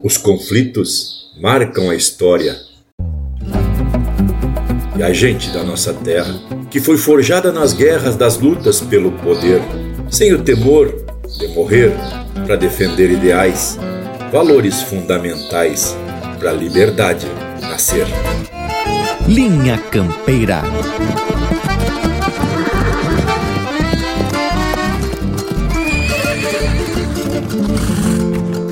Os conflitos marcam a história. E a gente da nossa terra, que foi forjada nas guerras das lutas pelo poder, sem o temor de morrer para defender ideais, valores fundamentais para a liberdade nascer. Linha Campeira.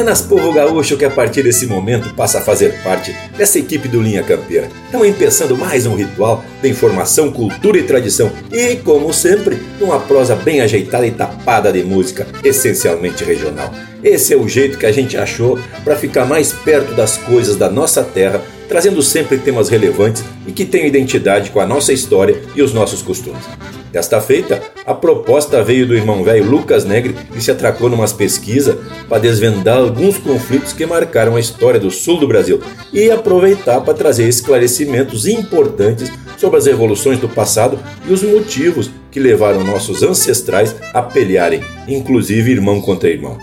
Buenas, povo gaúcho, que a partir desse momento passa a fazer parte dessa equipe do Linha Campeira. Estamos empeçando mais um ritual de informação, cultura e tradição. E, como sempre, numa prosa bem ajeitada e tapada de música, essencialmente regional. Esse é o jeito que a gente achou para ficar mais perto das coisas da nossa terra, trazendo sempre temas relevantes e que tenham identidade com a nossa história e os nossos costumes. Desta feita, a proposta veio do irmão velho Lucas Negre, que se atracou numas pesquisas para desvendar alguns conflitos que marcaram a história do sul do Brasil e aproveitar para trazer esclarecimentos importantes sobre as evoluções do passado e os motivos que levaram nossos ancestrais a pelearem, inclusive irmão contra irmão.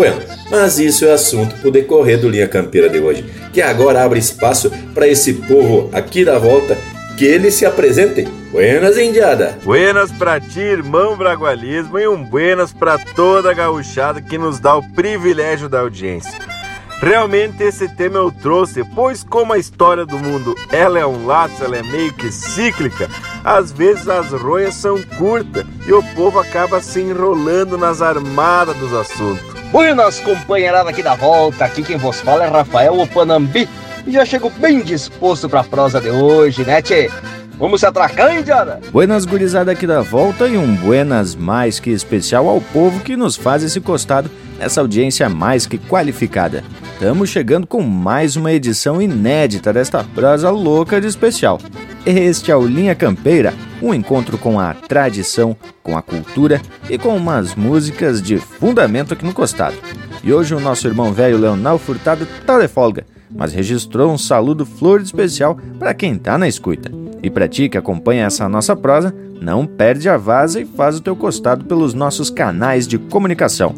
Bueno, mas isso é assunto para o decorrer do Linha Campeira de hoje, que agora abre espaço para esse povo aqui da volta que eles se apresentem. Buenas, Indiada! Buenas pra ti, irmão Bragualismo, e um buenas pra toda a gauchada que nos dá o privilégio da audiência. Realmente esse tema eu trouxe, pois como a história do mundo ela é um laço, ela é meio que cíclica, às vezes as roias são curtas e o povo acaba se enrolando nas armadas dos assuntos. Buenas, companheirada aqui da volta, aqui quem vos fala é Rafael Opanambi, e já chego bem disposto pra prosa de hoje, né, tchê? Vamos se atracar, Indiana? Buenas gurizada aqui da volta e um buenas mais que especial ao povo que nos faz esse costado nessa audiência mais que qualificada. Estamos chegando com mais uma edição inédita desta prosa louca de especial. Este é o Linha Campeira, um encontro com a tradição, com a cultura e com umas músicas de fundamento aqui no costado. E hoje o nosso irmão velho Leonel Furtado tá de folga mas registrou um saludo flor de especial para quem tá na escuta. E para ti que acompanha essa nossa prosa, não perde a vaza e faz o teu costado pelos nossos canais de comunicação.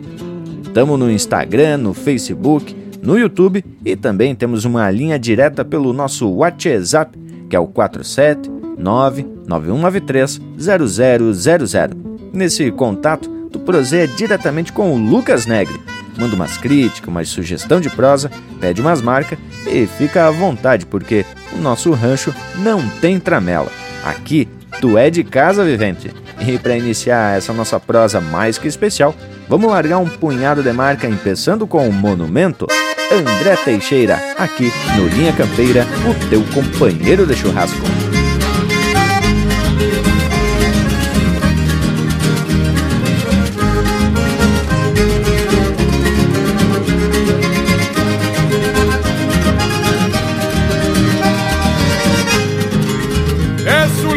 Estamos no Instagram, no Facebook, no YouTube e também temos uma linha direta pelo nosso WhatsApp, que é o 47991930000. Nesse contato, tu proseia diretamente com o Lucas Negre manda umas críticas, uma sugestão de prosa, pede umas marcas e fica à vontade, porque o nosso rancho não tem tramela. Aqui, tu é de casa, vivente. E para iniciar essa nossa prosa mais que especial, vamos largar um punhado de marca, começando com o Monumento. André Teixeira, aqui no Linha Campeira, o teu companheiro de churrasco.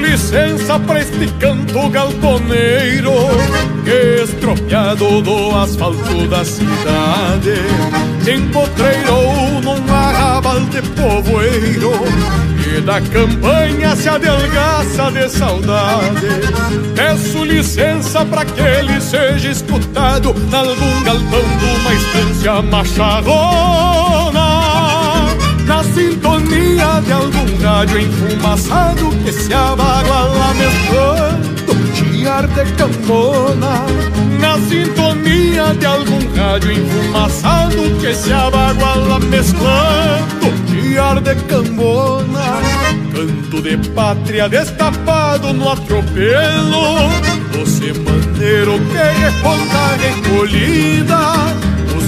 Licença pra este canto galponeiro Que estropiado do asfalto da cidade empotreirou num arrabal de povoeiro E da campanha se adelgaça de saudade. Peço licença pra que ele seja escutado Nalgum galpão de uma estância macharrona na sintonia de algum rádio enfumaçado que se abaguala mesclando chiar de cambona. Na sintonia de algum rádio enfumaçado que se abaguala mesclando chiar de cambona. Canto de pátria destapado no atropelo do semaneiro que reponta recolhida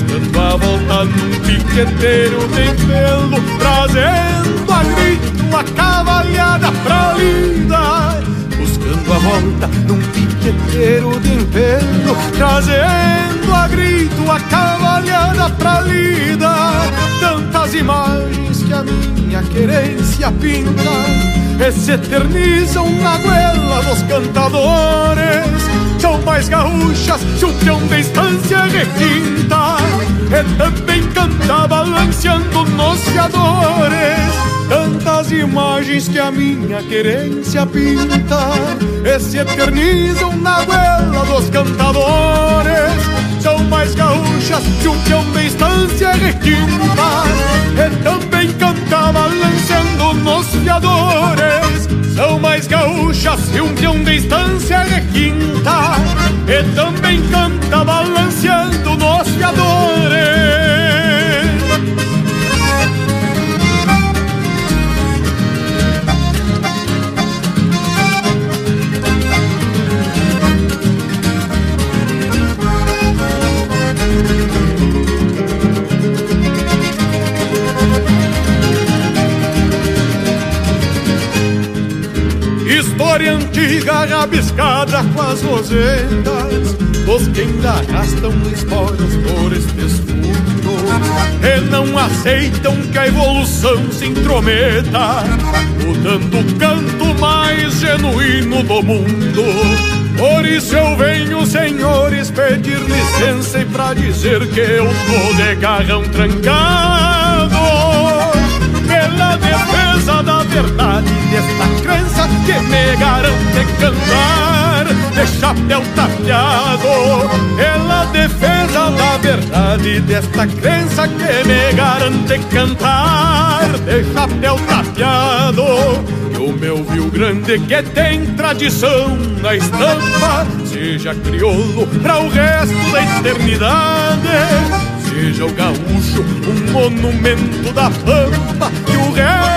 Dando a volta num piqueteiro bem pelo Trazendo grito a cavalhada pra lida Buscando a volta num piqueteiro de empelo Trazendo a grito a cavalhada pra lida Tantas imagens que a minha querência pinta E se eternizam na goela dos cantadores São mais gaúchas se o peão de requinta E também canta balanceando nos fiadores Tantas imagens que a minha querência pinta. E se eternizam na goela dos cantadores São mais gaúchas que um peão de estância requinta. E também canta balanceando nos fiadores São mais gaúchas que um peão de estância requinta. E também canta balanceando nos fiadores História antiga rabiscada com as rosetas Dos que ainda arrastam esporas por estes fundos. E não aceitam que a evolução se intrometa Mudando o canto mais genuíno do mundo. Por isso eu venho, senhores, pedir licença E pra dizer que eu tô de garrão trancado Pela defesa da verdade desta crença que me garante cantar. De chapéu tapeado pela defesa da verdade desta crença que me garante cantar. De chapéu tapeado e o meu Rio Grande que tem tradição na estampa seja crioulo para o resto da eternidade. Seja o gaúcho um monumento da pampa E o resto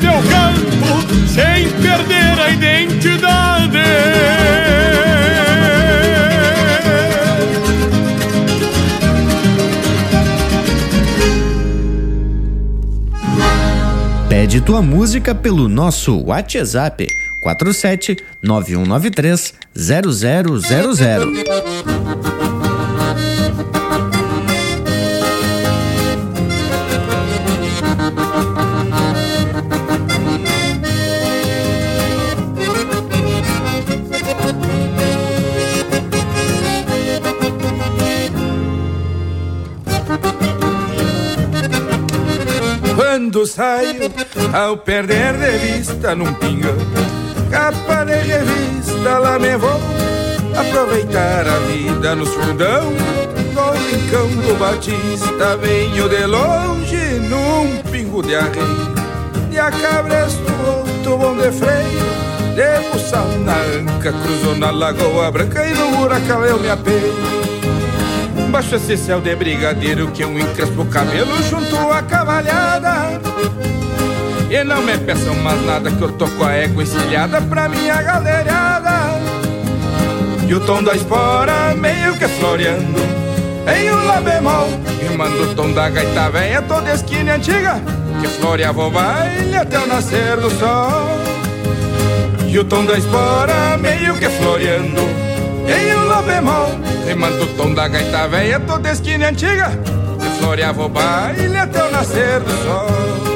E o resto eu canto sem perder a identidade Pede tua música pelo nosso WhatsApp 47 9193 0000. Ao perder de vista num pingão Capa de revista, lá me vou Aproveitar a vida nos fundão. Do rincão do Batista Venho de longe num pingo de arreio De a cabresto, outro bom de freio De buçal na anca, cruzou na lagoa branca E no buracão eu me apeio. Baixo esse céu de brigadeiro que eu encrespo o cabelo junto à cavalhada E não me peçam mais nada que eu tô com a égua encilhada pra minha galeriada E o tom da espora meio que floreando Em um lá bemol. Rimando o tom da gaita velha toda esquina antiga Que floreava o baile até o nascer do sol. E o tom da espora meio que floreando Em um lá bemol. Rimando o tom da gaita velha toda esquina antiga Que floreava o baile até o nascer do sol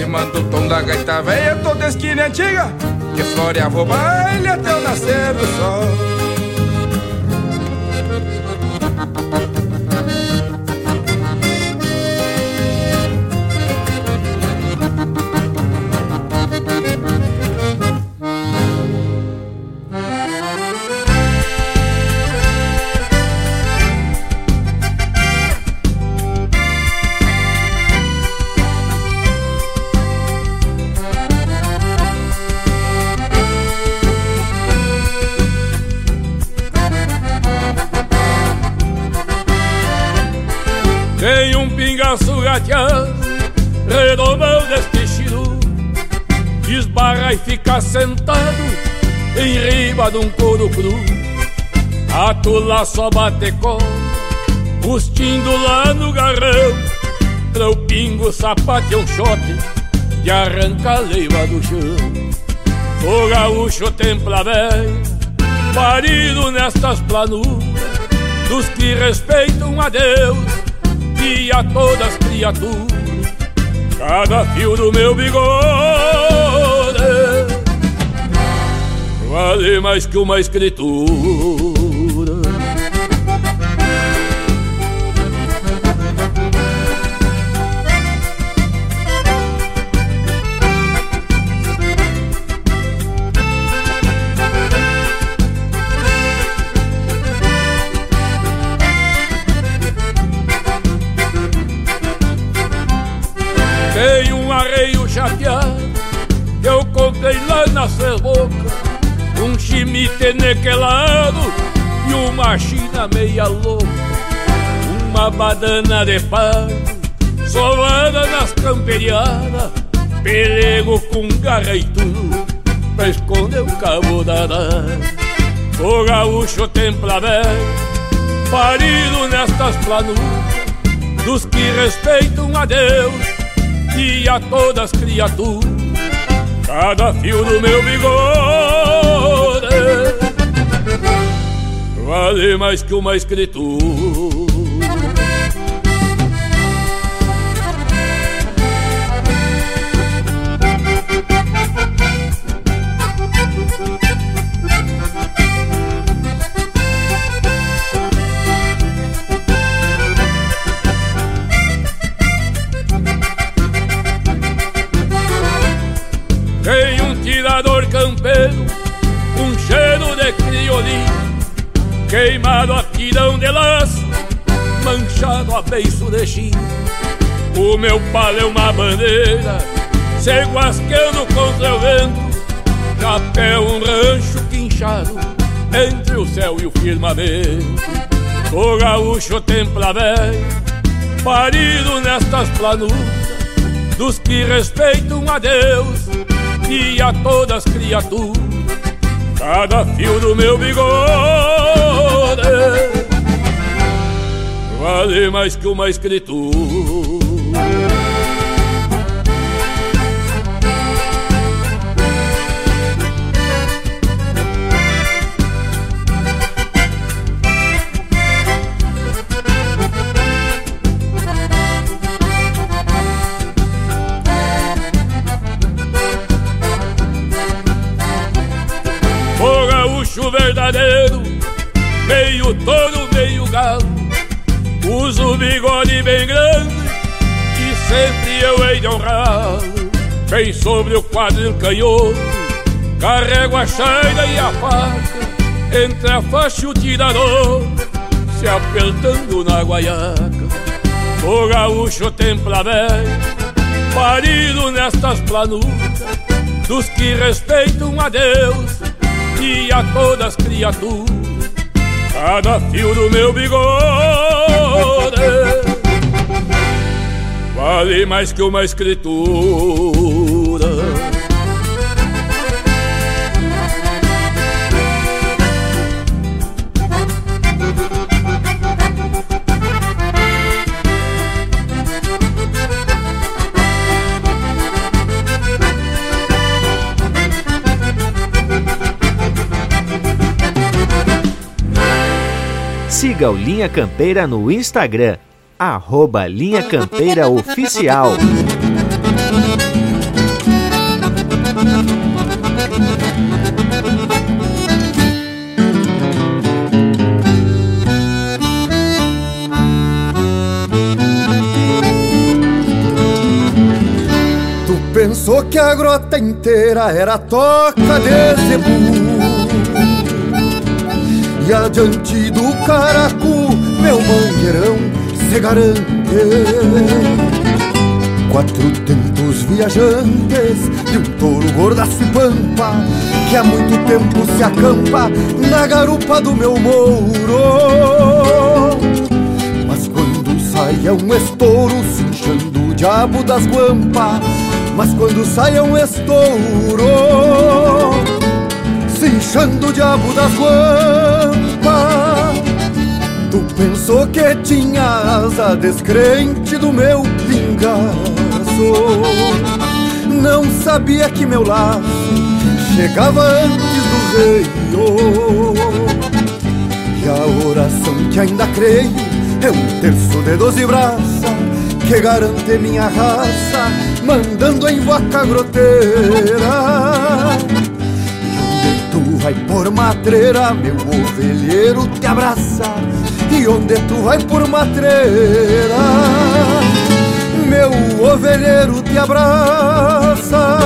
rimando o tom da gaita velha Toda esquina antiga. Que floreava o baile até o nascer do sol gateando, redomão destestido, esbarra e fica sentado em riba de um couro cru. A tula só bate com, bustindo lá no garrão, pra o pingo sapate um chote e arranca a leiva do chão. O gaúcho templa velha, parido nestas planuras, dos que respeitam a Deus a todas as criaturas cada fio do meu bigode vale mais que uma escritura. Chimite nequelado e uma china meia louca Uma badana de pano solada nas camperiadas Pelego com garra e tudo pra esconder o cabo da O gaúcho templa parido nestas planuras Dos que respeitam a Deus e a todas as criaturas. Cada fio do meu bigode vale mais que uma escritura. Meu palo é uma bandeira. Se guasqueando contra o vento. Chapéu um rancho quinchado Entre o céu e o firmamento. O gaúcho templa velho Parido nestas planuras Dos que respeitam a Deus E a todas as criaturas. Cada fio do meu bigode vale mais que uma escritura. Verdadeiro, meio touro, meio galo Uso bigode bem grande sempre eu hei de honrar. Bem sobre o quadril canhoto, carrego a chaira e a faca, entre a faixa e o tirador, se apertando na guaiaca. O gaúcho templa parido nestas planuras, dos que respeitam a Deus e a todas as criaturas cada fio do meu bigode vale mais que uma escritura. Siga o Linha Campeira no Instagram arroba Linha Campeira Oficial. Pensou que a grota inteira era toca de zebu E adiante do caracu, meu mangueirão se garante Quatro tempos viajantes de um touro gordaço e pampa Que há muito tempo se acampa na garupa do meu mouro. Mas quando sai é um estouro cinchando o diabo das guampas. Mas quando sai é um estouro Se inchando o diabo das guampas pensou que tinha asa descrente do meu pingaço Não sabia que meu laço chegava antes do rei E a oração que ainda creio é um terço de doze braças que garante minha raça mandando em vaca groteira. E onde tu vai por matreira, meu ovelheiro te abraça. E onde tu vai por matreira, meu ovelheiro te abraça.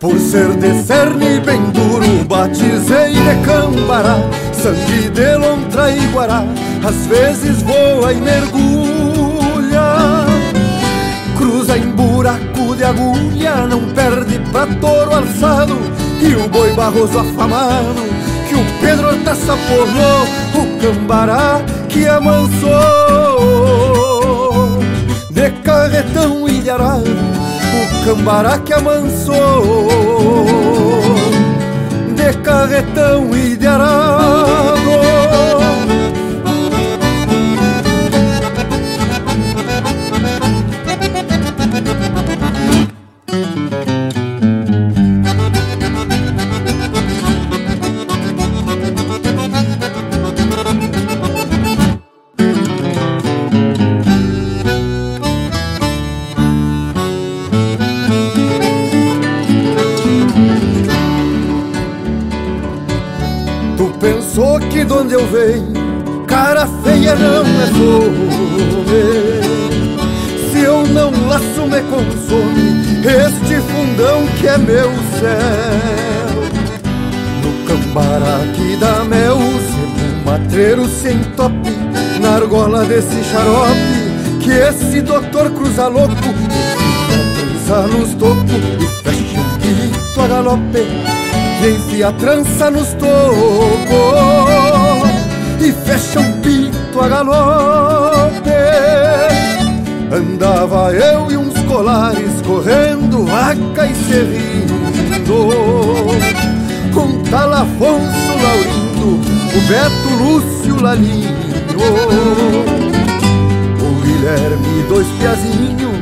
Por ser de cerne bem duro, batizei de cambará, sangue de lontra e guará, às vezes voa e mergulha cruza em buraco de agulha, não perde pra touro alçado. E o boi barroso afamado, que o Pedro Taça porrou, o cambará que amansou. De carretão arado, o cambará que amansou. De carretão e matreiro sem tope, na argola desse xarope, que esse doutor cruza louco, trança nos tocos e fecha um grito a galope, e enfia a trança nos tocos e fecha um pito a galope. Andava eu e uns colares correndo vaca e serrindo, com tal Afonso Laurindo, o Beto Lúcio Lalinho, o Guilherme dois piazinhos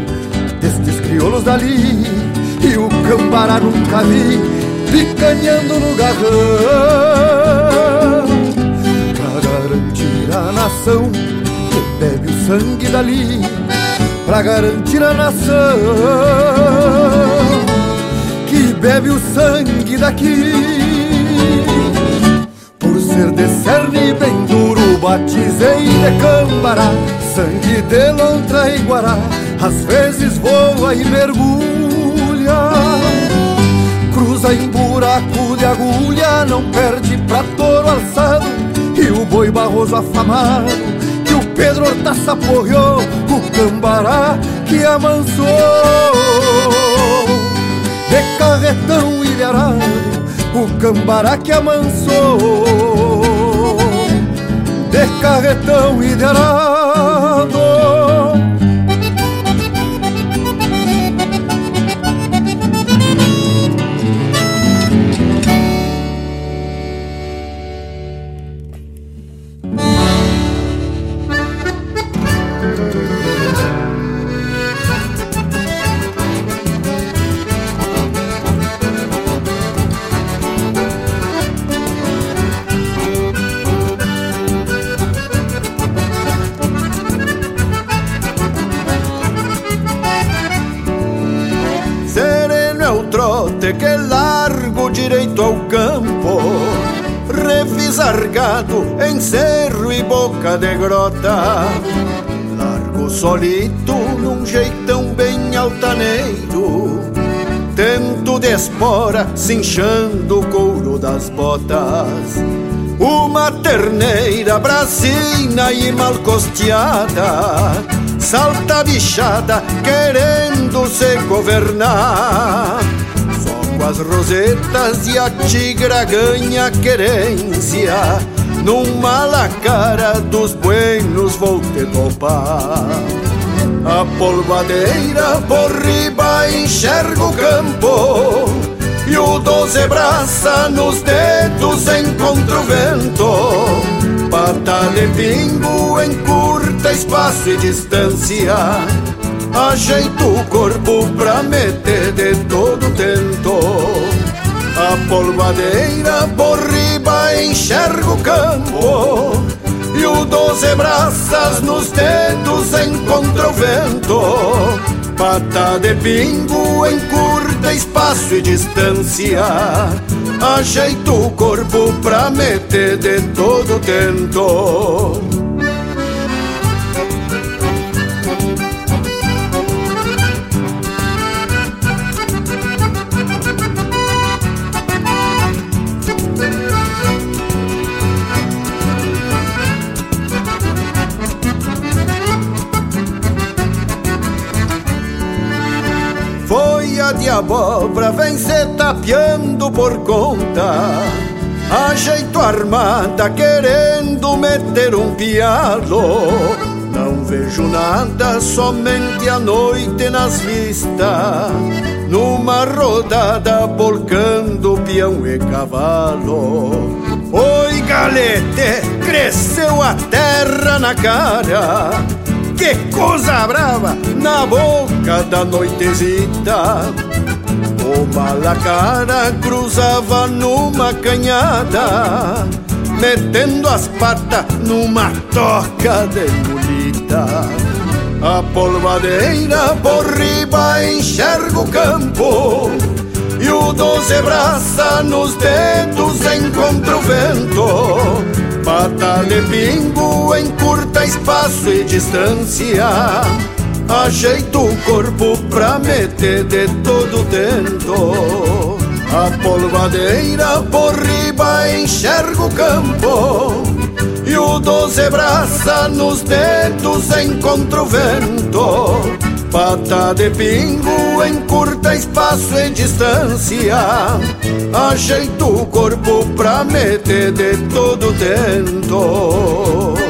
destes crioulos dali, e o Cambará nunca vi picanhando no garrão. A nação que bebe o sangue dali. Pra garantir a nação que bebe o sangue daqui. Ser de cerne bem duro, batizei de cambará, sangue de lontra e guará, às vezes voa e mergulha. Cruza em buraco de agulha, não perde pra touro alçado e o boi barroso afamado Que o Pedro Hortaça porreou O cambará que amansou De carretão e de arado O cambará que amansou De carretão e de arado cerro e boca de grota. Largo solito num jeitão bem altaneiro. Tento de espora cinchando o couro das botas. Uma terneira brasina e mal costeada Salta bichada querendo se governar Só com as rosetas e a tigra ganha querência Numa lacara dos buenos vou te topar. A polvadeira por riba enxerga o campo e o doze braça nos dedos encontra o vento. Pata de pingo encurta espaço e distância. Ajeito o corpo pra meter de todo tento. A polvadeira por riba enxerga o campo E o doze braças nos dedos encontra o vento. Pata de pingo encurta espaço e distância Ajeito o corpo pra meter de todo tento de abóbora vem se tapeando por conta. Ajeito armada querendo meter um pialo. Não vejo nada, somente a noite nas vistas. Numa rodada bolcando peão e cavalo. Oi galete, cresceu a terra na cara. Que coisa brava na boca da noitezita Uma lacara cruzava numa canhada Metendo as patas numa toca de mulita. A polvadeira por riba enxerga o campo E o doze braça nos dedos encontra o vento. Pata de pingo encurta espaço e distância Ajeito o corpo pra meter de todo dentro A polvadeira por riba enxerga o campo. E o doze braça nos dedos encontra o vento. Pata de pingo encurta espaço e distância. Ajeito o corpo pra meter de todo tento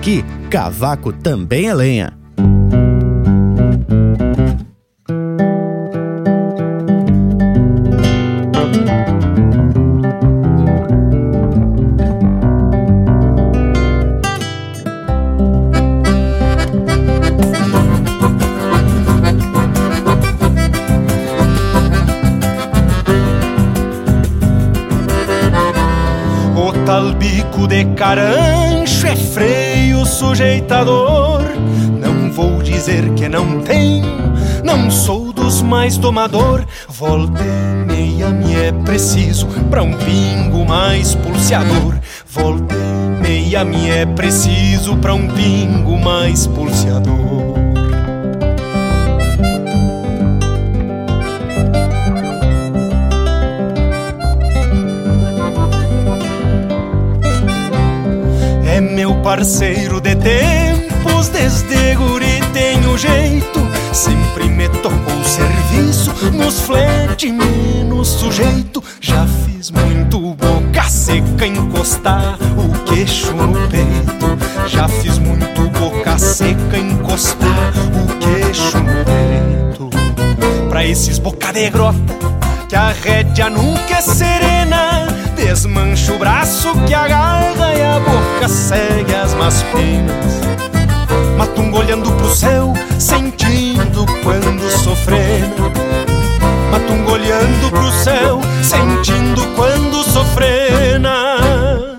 Aqui, cavaco também é lenha. freio Não vou dizer que não tenho, não sou dos mais domador. Volta e meia me é preciso pra um pingo mais pulseador. Volta e meia me é preciso pra um pingo mais pulseador. parceiro de desde guri tenho jeito. Sempre me tocou serviço nos flete menos sujeito. Já fiz muito boca seca encostar o queixo no peito. Já fiz muito boca seca encostar o queixo no peito. Pra esses boca de grota que a rédea nunca é serena Desmancha o braço que agarra e a boca segue as más penas Matungo olhando pro céu, sentindo quando sofrendo Matungo olhando pro céu, sentindo quando sofrena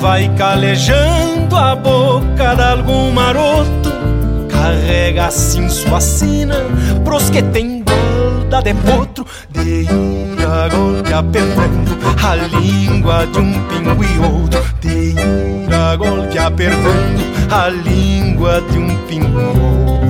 vai calejando a boca de algum maroto. Carrega assim sua sina pros que tem guarda de potro. De ir a golpe apertando a língua de um pingo e outro. De ir a golpe apertando a língua de um pingo e outro.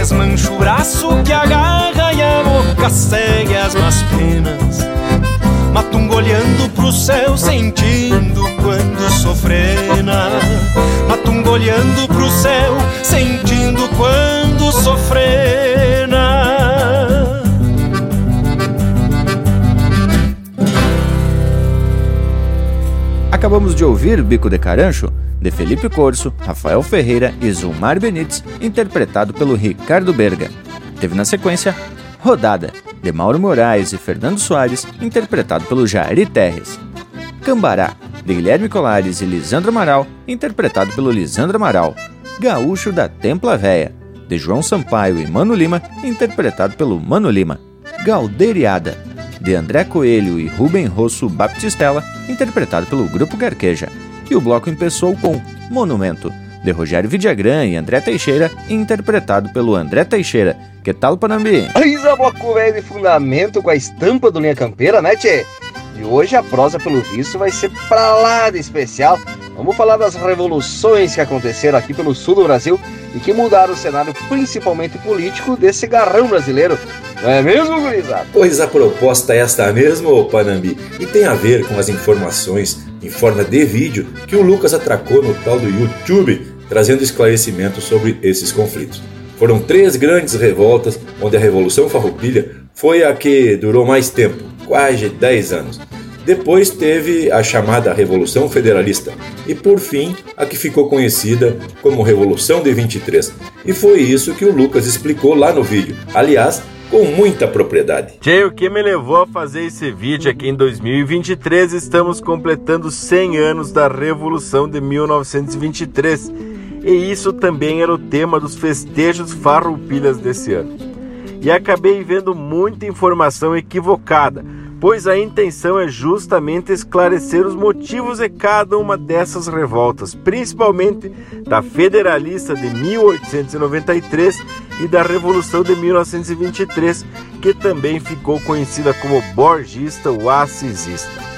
Desmancha o braço que agarra e a boca segue as más penas. Matungo olhando pro céu, sentindo quando sofrena. Matungo olhando pro céu, sentindo quando sofrena. Acabamos de ouvir Bico de Carancho de Felipe Corso, Rafael Ferreira e Zulmar Benites, interpretado pelo Ricardo Berga. Teve na sequência Rodada, de Mauro Moraes e Fernando Soares, interpretado pelo Jairi Terres. Cambará, de Guilherme Colares e Lisandro Amaral, interpretado pelo Lisandro Amaral. Gaúcho da Templa Véia, de João Sampaio e Mano Lima, interpretado pelo Mano Lima. Galdeiriada, de André Coelho e Rubem Rosso Baptistella, interpretado pelo Grupo Garqueja e o bloco empeçou com Monumento, de Rogério Vidagrã e André Teixeira, interpretado pelo André Teixeira. Que tal, Panambi? Isa bloco velho de fundamento com a estampa do Linha Campeira, né, tchê? E hoje a prosa, pelo visto, vai ser pra lá de especial. Vamos falar das revoluções que aconteceram aqui pelo sul do Brasil e que mudaram o cenário, principalmente político, desse garrão brasileiro. Não é mesmo, gurizada? Pois a proposta é esta mesmo, Panambi, e tem a ver com as informações em forma de vídeo que o Lucas atracou no tal do YouTube, trazendo esclarecimento sobre esses conflitos. Foram três grandes revoltas, onde a Revolução Farroupilha foi a que durou mais tempo, quase 10 anos. Depois teve a chamada Revolução Federalista e, por fim, a que ficou conhecida como Revolução de 23. E foi isso que o Lucas explicou lá no vídeo. Aliás, com muita propriedade. Tchê, o que me levou a fazer esse vídeo aqui em 2023, estamos completando 100 anos da Revolução de 1923. E isso também era o tema dos festejos farroupilhas desse ano. E acabei vendo muita informação equivocada, pois a intenção é justamente esclarecer os motivos de cada uma dessas revoltas, principalmente da Federalista de 1893 e da Revolução de 1923, que também ficou conhecida como Borgista ou Assisista.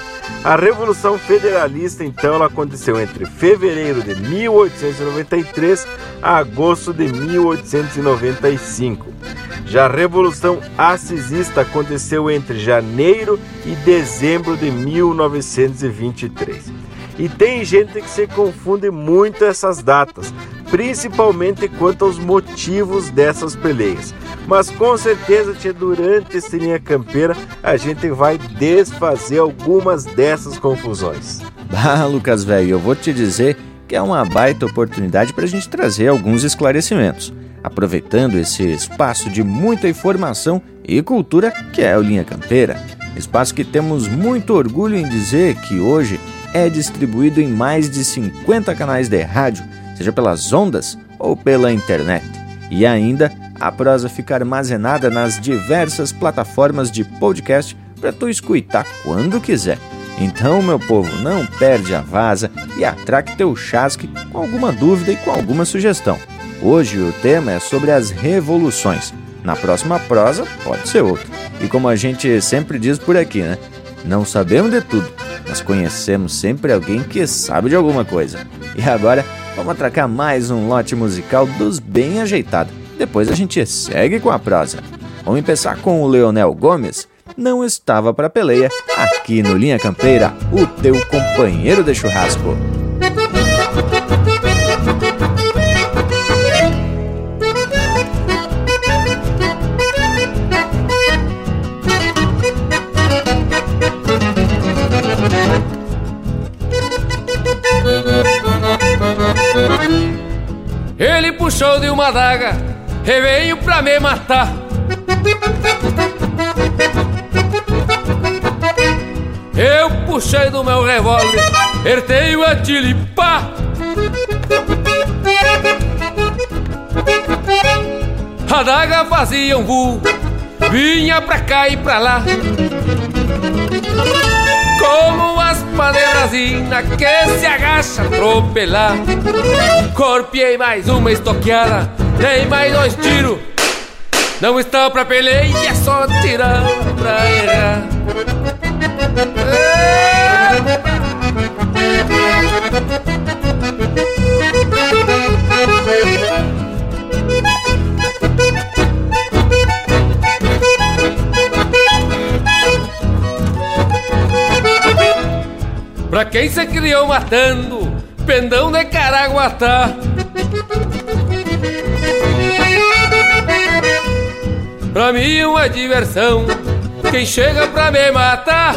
A Revolução Federalista, então, ela aconteceu entre fevereiro de 1893 a agosto de 1895. Já a Revolução Assisista aconteceu entre janeiro e dezembro de 1923. E tem gente que se confunde muito essas datas, principalmente quanto aos motivos dessas peleias. Mas com certeza, tia, durante esse linha campeira, a gente vai desfazer algumas dessas confusões. Ah, Lucas, velho, eu vou te dizer que é uma baita oportunidade para a gente trazer alguns esclarecimentos, aproveitando esse espaço de muita informação e cultura que é o Linha Campeira. Espaço que temos muito orgulho em dizer que hoje é distribuído em mais de 50 canais de rádio, seja pelas ondas ou pela internet. E ainda a prosa fica armazenada nas diversas plataformas de podcast para tu escutar quando quiser. Então, meu povo, não perde a vaza e atraque teu chasque com alguma dúvida e com alguma sugestão. Hoje o tema é sobre as revoluções. Na próxima prosa pode ser outro. E como a gente sempre diz por aqui, né? Não sabemos de tudo, mas conhecemos sempre alguém que sabe de alguma coisa. E agora, vamos atracar mais um lote musical dos bem ajeitados depois a gente segue com a prosa. Vamos começar com o Leonel Gomes. Não estava para peleia, aqui no Linha Campeira, o teu companheiro de churrasco. Uma daga e veio pra me matar. Eu puxei do meu revólver, ertei o atilho e pá! A daga fazia um voo, vinha pra cá e pra lá. Como as padeirasinas que se agacha atropelar. Corpiei mais uma estoqueada, dei mais dois tiros. Não estava pra peleia, é só tirar pra errar. Pra quem se criou matando, pendão de Caraguatá. Pra mim uma diversão, quem chega pra me matar.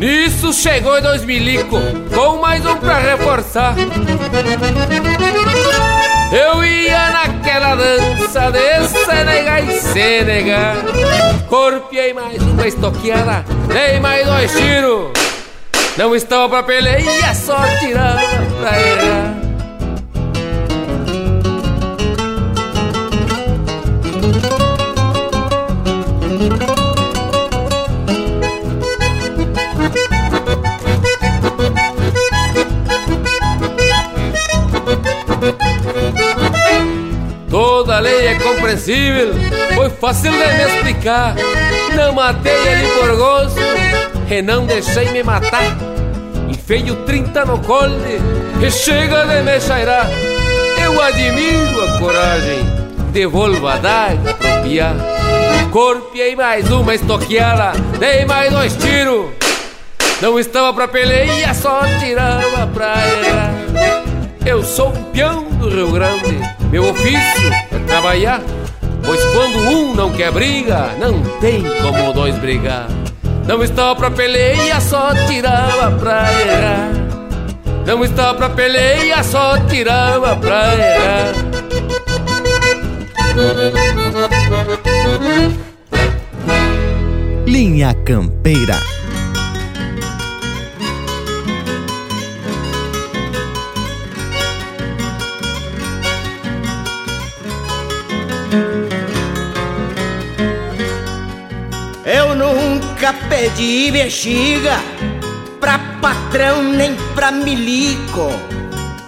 Nisso chegou dois milico, com mais um pra reforçar. Eu ia naquela dança de Senegal e Senegal Corpiei mais uma estoqueada, dei mais dois tiros. Não estava pra peleia, só tirava pra errar. Toda lei é compreensível, foi fácil de me explicar. Não matei ele por gosto e não deixei me matar. Enfeio 30 no cole e chega de me cheirar. Eu admiro a coragem, devolvo a daga pro piá. Corpiei mais uma estoqueada, dei mais dois tiros. Não estava pra peleia, só tirava pra errar. Eu sou um peão do Rio Grande, meu ofício é trabalhar. Pois quando um não quer briga, não tem como dois brigar. Não estava pra peleia, só tirava pra errar. Não estava pra peleia, só tirava pra errar. Linha Campeira. Nunca pedi bexiga pra patrão nem pra milico.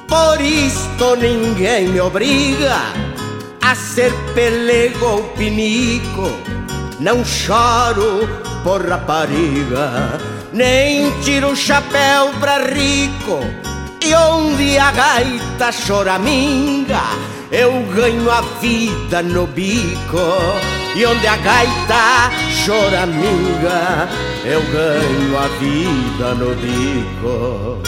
Por isto ninguém me obriga a ser pelego ou pinico. Não choro por rapariga, nem tiro o chapéu pra rico. E onde a gaita choraminga, eu ganho a vida no bico. E onde a gaita choraminga, eu ganho a vida no bico.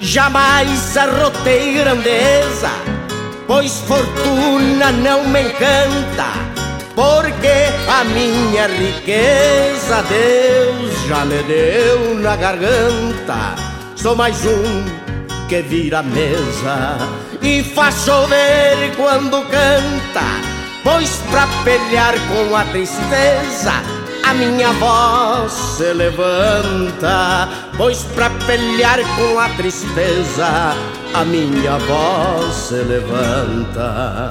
Jamais arrotei grandeza, pois fortuna não me encanta, porque a minha riqueza Deus já me deu na garganta. Sou mais um que vira mesa e faz chover quando canta, pois pra pelear com a tristeza a minha voz se levanta, pois pra pelear com a tristeza, a minha voz se levanta.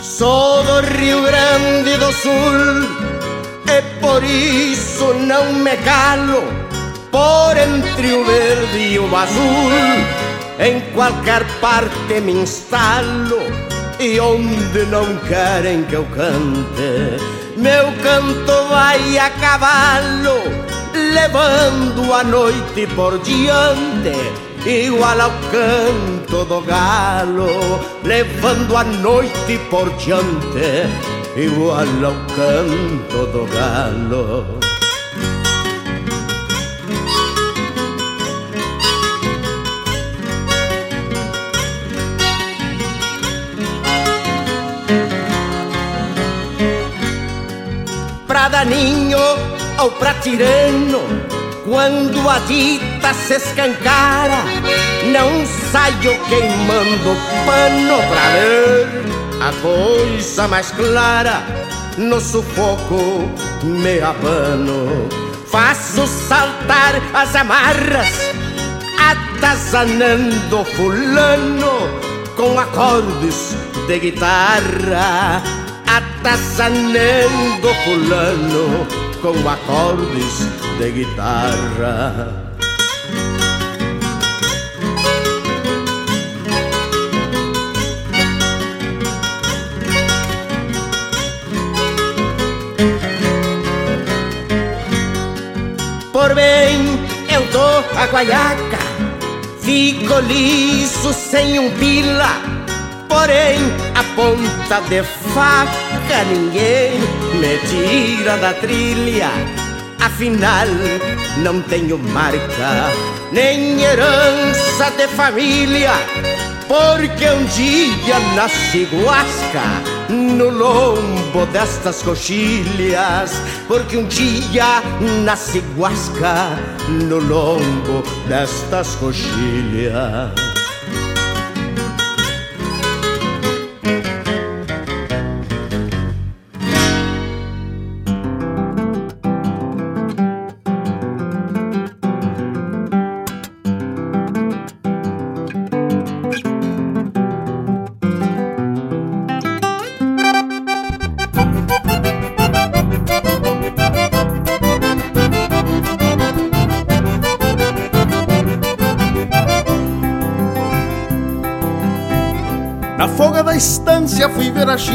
Sou do Rio Grande do Sul e por isso não me calo por entre o verde e o azul. Em qualquer parte me instalo e onde não querem que eu cante, meu canto vai a cavalo, levando a noite por diante. igual ao canto do galo, levando a noite por diante, igual ao canto do galo. Pra daninho ou pra tirano, quando a dita se escancara, não saio queimando pano pra ver a coisa mais clara. No sufoco me abano, faço saltar as amarras, atazanando fulano com acordes de guitarra, atazanando fulano com acordes de guitarra. Bem, eu dou a guaiaca, fico liso sem um pila. Porém, a ponta de faca ninguém me tira da trilha. Afinal, não tenho marca, nem herança de família. Porque um dia nasci guasca no lombo destas coxilhas. Porque um dia nasci guasca no lombo destas coxilhas.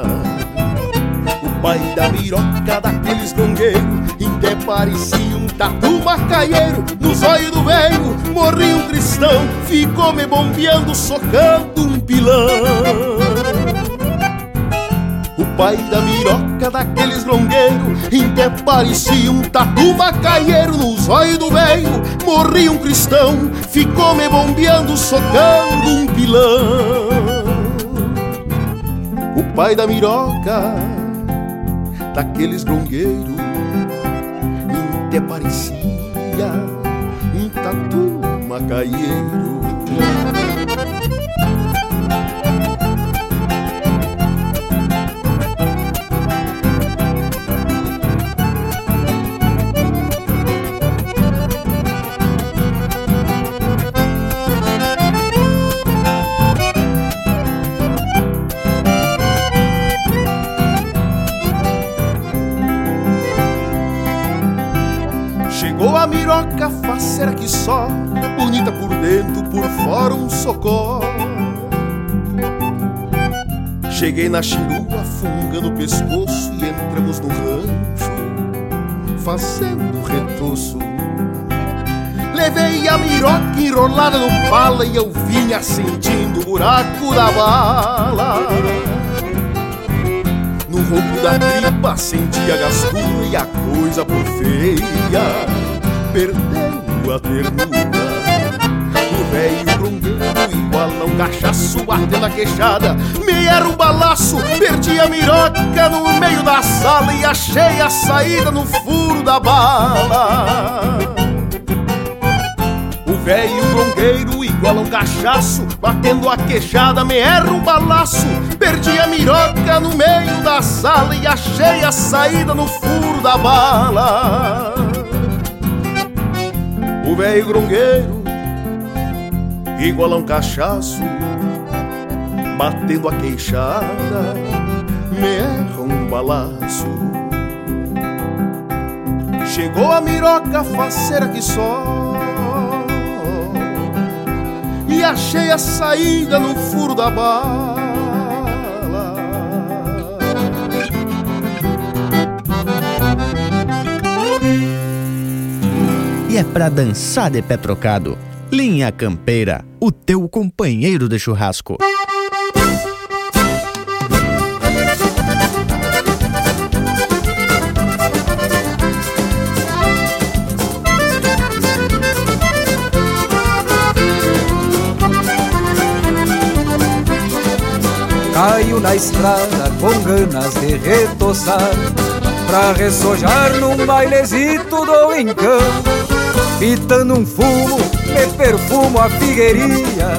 orelha. O pai da miroca daqueles gongueiros, até parecia um tatu macaieiro. No zóio do velho morri um cristão, ficou me bombeando, socando um pilão. O pai da miroca daqueles longueiros Até parecia um tatu macaieiro No zóio do velho morri um cristão Ficou me bombeando, socando um pilão pai da miroca daqueles longueiros Até parecia um tatu macaieiro Cheguei na chirua, fungando o pescoço E entramos no rancho Fazendo retoço. Levei a miroca enrolada no pala E eu vinha sentindo o buraco da bala. No ronco da tripa sentia gastura e a coisa por feia Perdeu a ternura velho grongueiro igual a um cachaço batendo a queixada. Me era um balaço, perdi a miroca no meio da sala E achei a saída no furo da bala. O velho grongueiro igual a um cachaço Batendo a queixada me erra um balaço. Perdi a miroca no meio da sala E achei a saída no furo da bala. O velho grongueiro igual a um cachaço, batendo a queixada, me erra um balaço. Chegou a miroca faceira que só E achei a saída no furo da bala E é pra dançar de pé trocado. Linha Campeira, o teu companheiro de churrasco. Caio na estrada com ganas de retoçar Pra ressojar num bailezito do Pitando um fumo, me perfumo a figueirinha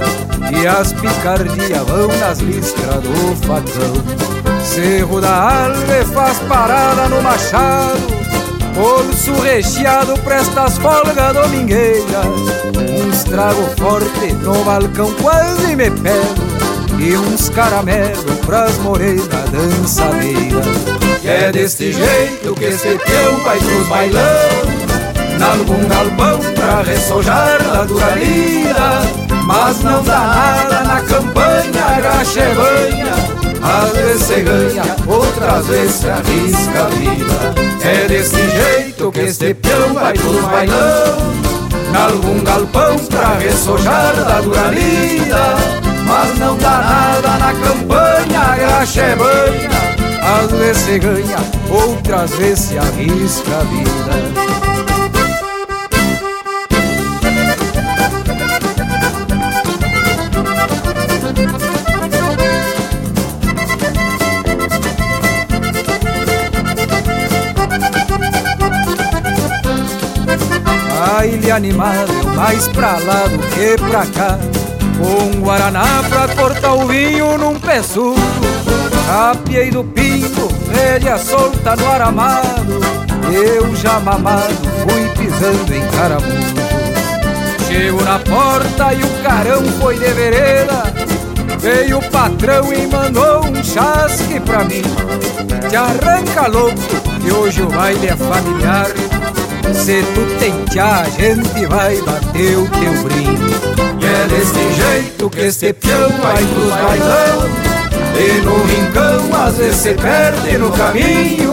E as picardias vão nas listras do facão. Cerro da Alve faz parada no machado Bolso recheado presta as folgas domingueiras. Uns trago forte no balcão quase me pego e uns caramelo pras morenas dançadeiras. E é deste jeito que esse teu vai pros bailão, nalgum galpão pra ressojar da dura lida. Mas não dá nada na campanha, graxa banha. Às vezes se ganha, outras vezes se arrisca a vida. É desse jeito que este peão vai pros bailão, nalgum galpão pra ressojar da dura lida. Mas não dá nada na campanha, graxa é banha Às vezes se ganha, outras vezes se arrisca a vida Animado, mais pra lá do que pra cá. Um guaraná pra cortar o vinho num pé surdo Capiei do pingo, rédea solta no aramado. Eu já mamado fui pisando em caramujo. Chego na porta e o carão foi de vereda. Veio o patrão e mandou um chasque pra mim. Te arranca louco que hoje o baile é familiar Se tu tchá, a gente vai bater o teu brinde. E é desse jeito que este peão vai pros bailão E no rincão às vezes se perde no caminho.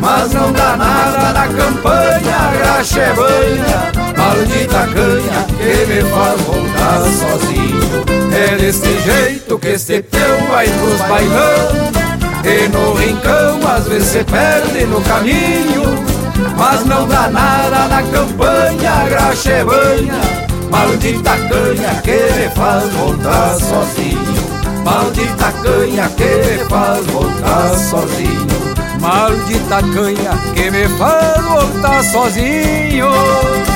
Mas não dá nada na campanha, graxa é banha. Maldita canha que me faz voltar sozinho. É desse jeito que este peão vai pros bailão E no rincão às vezes se perde no caminho mas não dá nada na campanha, graxa é banha Maldita canha que me faz voltar sozinho. Maldita canha que me faz voltar sozinho. Maldita canha que me faz voltar sozinho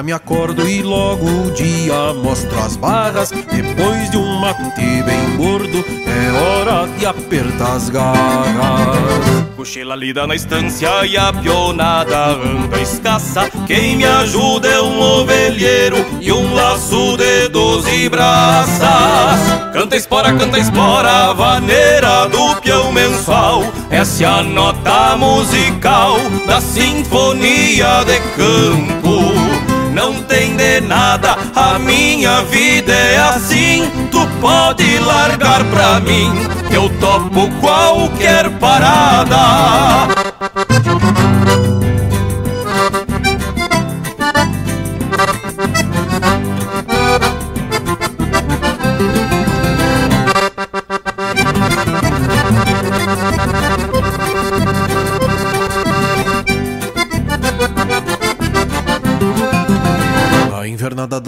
Segunda-feira me acordo e logo o dia mostra as barras. Depois de um mate bem gordo, é hora de apertar as garras. Cochila lida na estância e a pionada anda escassa. Quem me ajuda é um ovelheiro e um laço de doze braças. Canta espora, canta espora, vaneira do peão mensal. Essa é a nota musical da sinfonia de campo nada, a minha vida é assim. Tu pode largar pra mim, eu topo qualquer parada.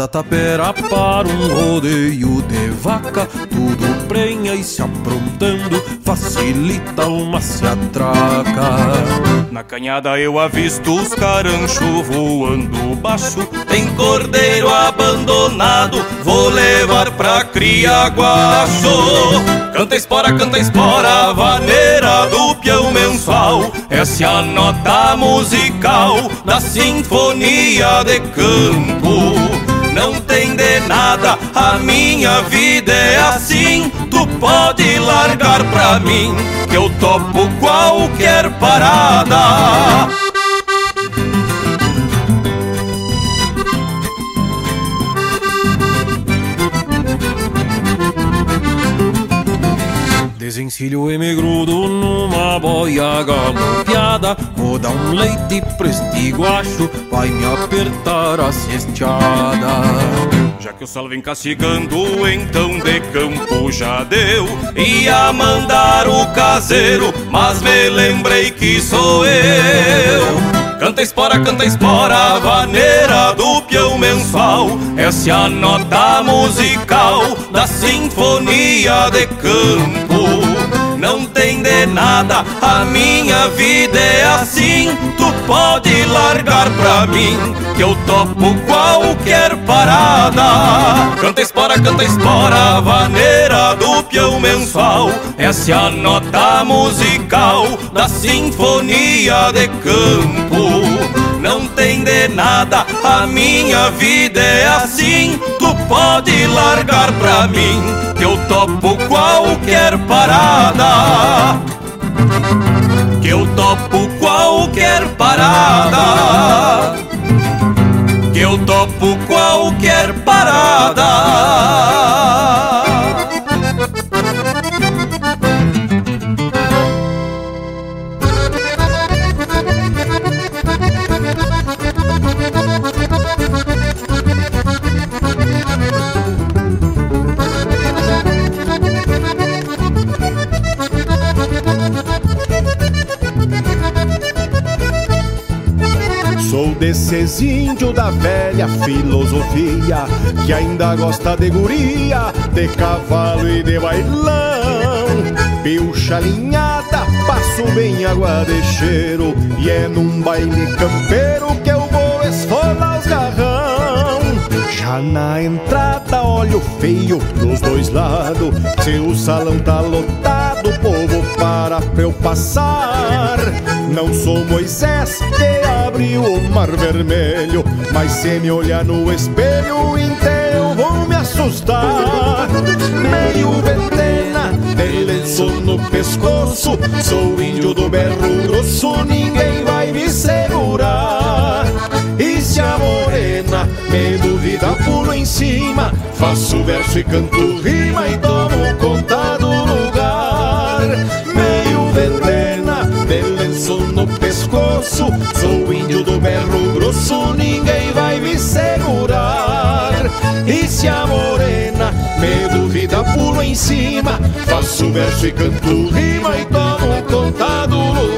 Da tapera para um rodeio de vaca. Tudo prenha e se aprontando, facilita uma se atraca. Na canhada eu avisto os caranchos voando baixo. Tem cordeiro abandonado, vou levar pra cria guacho. Canta espora, canta espora, vaneira do peão mensual. Essa é a nota musical da sinfonia de campo. Não tem de nada, a minha vida é assim. Tu pode largar pra mim, que eu topo qualquer parada. Desencilho e me grudo numa boia galopeada Vou dar um leite pra este guacho Vai me apertar a cesteada. Já que o sol vem castigando, então de campo já deu. Ia mandar o caseiro, mas me lembrei que sou eu. Canta espora, canta espora, vaneira do peão mensual Essa é a nota musical da sinfonia de campo não tem de nada, a minha vida é assim. Tu pode largar pra mim, que eu topo qualquer parada. Canta espora, canta espora, vaneira do peão mensual. Essa é a nota musical da sinfonia de campo não tem de nada, a minha vida é assim. Tu pode largar pra mim, que eu topo qualquer parada. Que eu topo qualquer parada. Que eu topo qualquer parada. Desses índios da velha filosofia Que ainda gosta de guria, de cavalo e de bailão. Pilcha alinhada, passo bem água de cheiro E é num baile campeiro que eu vou esfolar os garrão. Já na entrada olho feio dos dois lados Se o salão tá lotado, o povo para eu passar. Não sou Moisés que abriu o mar vermelho Mas se me olhar no espelho inteiro vou me assustar. Meio ventena, de lenço no pescoço Sou índio do berro grosso, ninguém vai me segurar. E se a morena me duvida, pulo em cima Faço verso e canto rima e tomo pescoço Sou índio do berro grosso, ninguém vai me segurar. E se a morena me duvida, pulo em cima Faço verso e canto rima e tomo conta do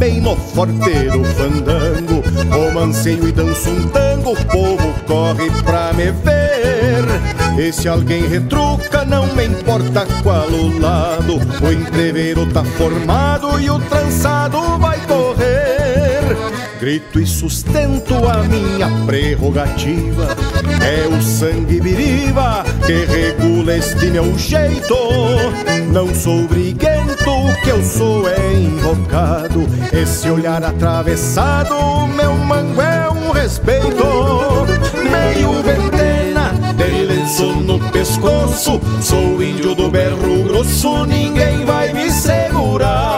bem no forteiro fandango. Romanceio e danço um tango, o povo corre pra me ver. E se alguém retruca, não me importa qual o lado. O entreveiro tá formado e o trançado vai Grito e sustento a minha prerrogativa. É o sangue viriva que regula este meu jeito. Não sou briguento, o que eu sou é invocado. Esse olhar atravessado, meu mango é um respeito. Meio ventena, de lenço no pescoço. Sou índio do berro grosso, ninguém vai me segurar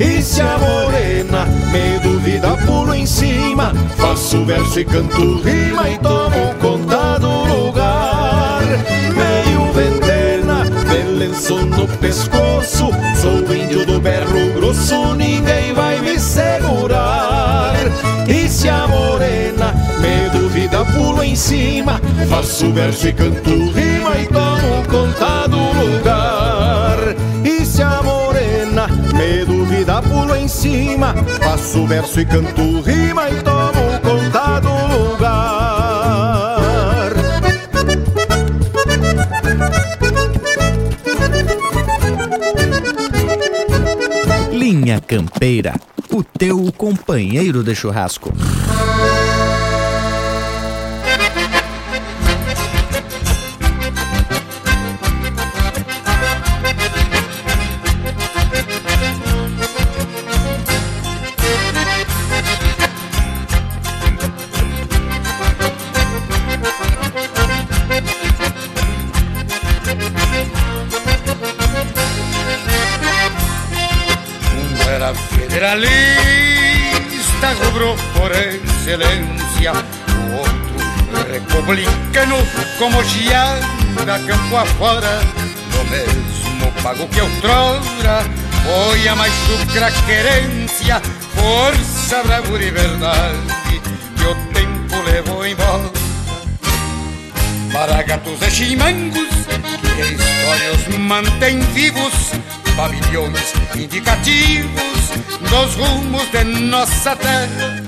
e se a morena me duvida, pulo em cima, faço verso e canto rima e tomo conta do lugar. Meio ventena, de no pescoço, sou índio do berro grosso, ninguém vai me segurar. E se a morena me duvida, pulo em cima, faço verso e canto rima e tomo conta do lugar. Cima, faço verso e canto rima e tomo conta do lugar. Linha Campeira, o teu companheiro de churrasco. Como geada campo afora, no mesmo pago que outrora foi a mais chucra querência, força, bravura e verdade que o tempo levou embora. Para gatos e chimangos que a mantém vivos, pavilhões indicativos dos rumos de nossa terra.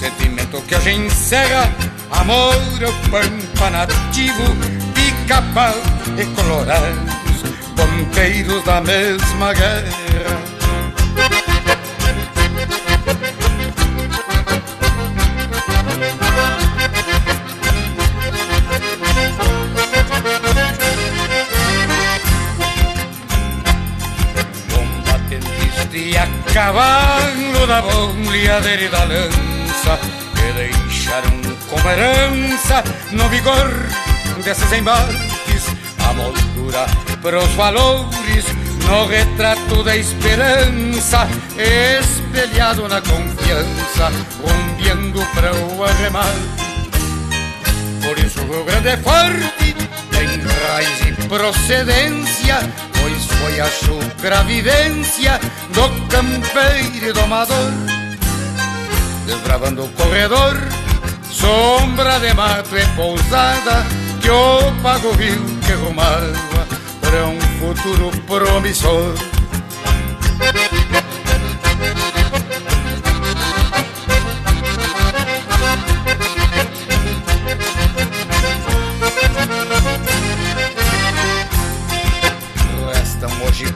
Sentimento que hoje encerra amor ao pampa nativo, pica-pau e colorados, ponteiros da mesma guerra. cavalo da bolhadeira e da lança que deixaram como herança no vigor desses embarques a moldura para os valores no retrato da esperança espelhado na confiança rumbeando para o arremate. Por isso o Rio Grande é forte tem raiz e procedência pois foi a chucra vivência do campeiro e domador, desbravando o corredor, sombra de mato e pousada que o pago viu que rumava para um futuro promissor.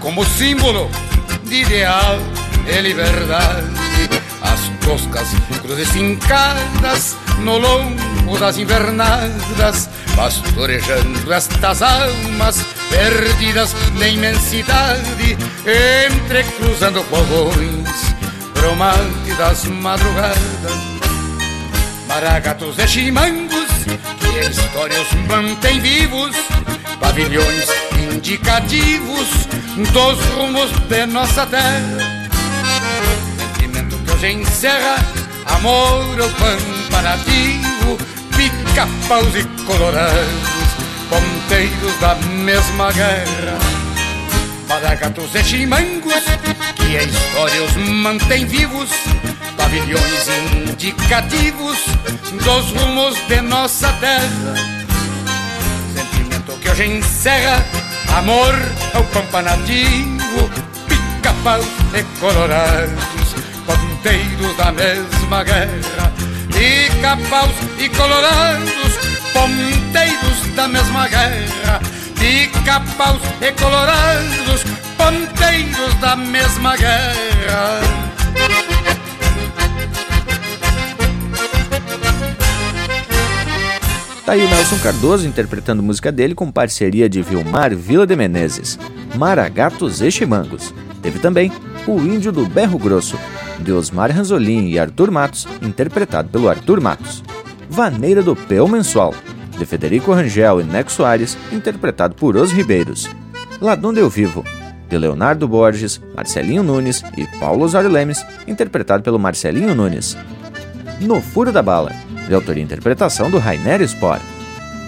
como símbolo de ideal e liberdade. As toscas cruzes fincadas no longo das invernadas, pastorejando estas almas perdidas na imensidade, entrecruzando fogões, bromante das madrugadas. Maragatos e chimangos que a história os mantém vivos, pavilhões indicativos dos rumos de nossa terra. Sentimento que hoje encerra amor ao pampa nativo, pica-paus e colorados, ponteiros da mesma guerra. Maragatos e chimangos, que a história os mantém vivos, pavilhões indicativos dos rumos de nossa terra. Sentimento que hoje encerra Amor ao pampa nativo, pica-pau e colorados, ponteiros da mesma guerra. Pica-paus e colorados, ponteiros da mesma guerra. Pica-paus e colorados, ponteiros da mesma guerra. Tá aí o Nelson Cardoso interpretando música dele com parceria de Vilmar Vila de Menezes, Maragatos e Chimangos. Teve também O Índio do Berro Grosso, de Osmar Ranzolin e Arthur Matos, interpretado pelo Arthur Matos. Vaneira do Peu Mensual, de Federico Rangel e Neco Soares, interpretado por Os Ribeiros. Ladonde Eu Vivo, de Leonardo Borges, Marcelinho Nunes e Paulo Osório Lemes, interpretado pelo Marcelinho Nunes. No Furo da Bala, de autoria e interpretação do Rainer Spor.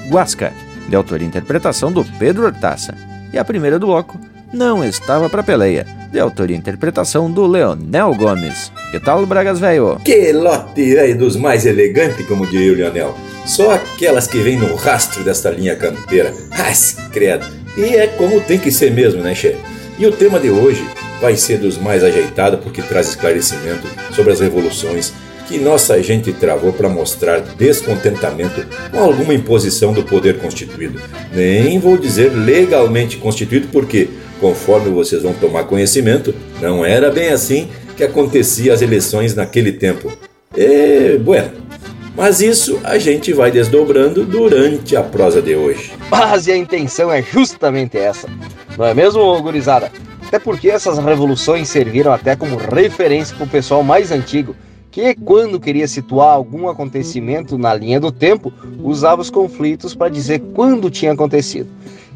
Guasca, de autoria e interpretação do Pedro Hortaça. E a primeira do bloco, Não Estava Pra Peleia, de autoria e interpretação do Leonel Gomes. Que tal, Bragas Velho? Que lote velho dos mais elegantes, como diria o Leonel. Só aquelas que vêm no rastro desta linha campeira. Ah, credo. E é como tem que ser mesmo, né, Che? E o tema de hoje vai ser dos mais ajeitados porque traz esclarecimento sobre as revoluções que nossa gente travou para mostrar descontentamento com alguma imposição do poder constituído. Nem vou dizer legalmente constituído, porque, conforme vocês vão tomar conhecimento, não era bem assim que acontecia as eleições naquele tempo. É, bueno. Mas isso a gente vai desdobrando durante a prosa de hoje. Mas a intenção é justamente essa, não é mesmo, gurizada? Até porque essas revoluções serviram até como referência para o pessoal mais antigo, que quando queria situar algum acontecimento na linha do tempo, usava os conflitos para dizer quando tinha acontecido.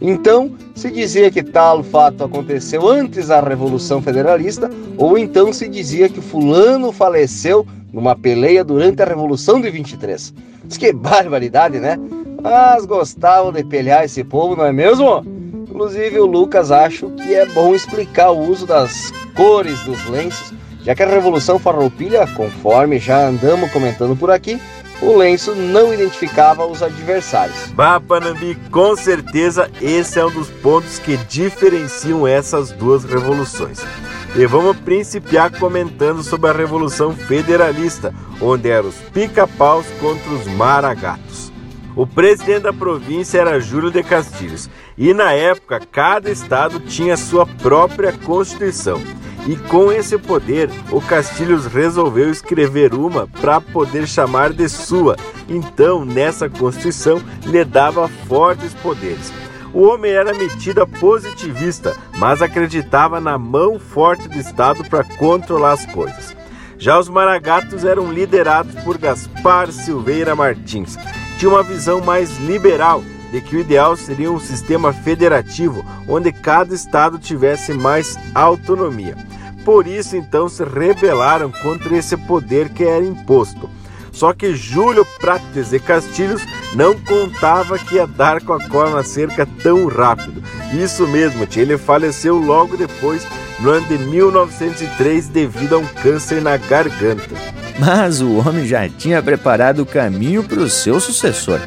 Então, se dizia que tal fato aconteceu antes da Revolução Federalista, ou então se dizia que fulano faleceu numa peleia durante a Revolução de 23. Diz que barbaridade, né? Mas gostavam de pelear esse povo, não é mesmo? Inclusive o Lucas acha que é bom explicar o uso das cores dos lenços já que a Revolução Farroupilha, conforme já andamos comentando por aqui, o lenço não identificava os adversários. Bah, Panambi, com certeza esse é um dos pontos que diferenciam essas duas revoluções. E vamos principiar comentando sobre a Revolução Federalista, onde eram os pica-paus contra os maragatos. O presidente da província era Júlio de Castilhos, e na época cada estado tinha sua própria constituição. E com esse poder, o Castilhos resolveu escrever uma para poder chamar de sua. Então, nessa Constituição, lhe dava fortes poderes. O homem era metido a positivista, mas acreditava na mão forte do Estado para controlar as coisas. Já os maragatos eram liderados por Gaspar Silveira Martins. Tinha uma visão mais liberal de que o ideal seria um sistema federativo onde cada estado tivesse mais autonomia. Por isso, então, se rebelaram contra esse poder que era imposto. Só que Júlio Prates e Castilhos não contava que ia dar com a cola na cerca tão rápido. Isso mesmo, tia, ele faleceu logo depois, no ano de 1903, devido a um câncer na garganta. Mas o homem já tinha preparado o caminho para o seu sucessor,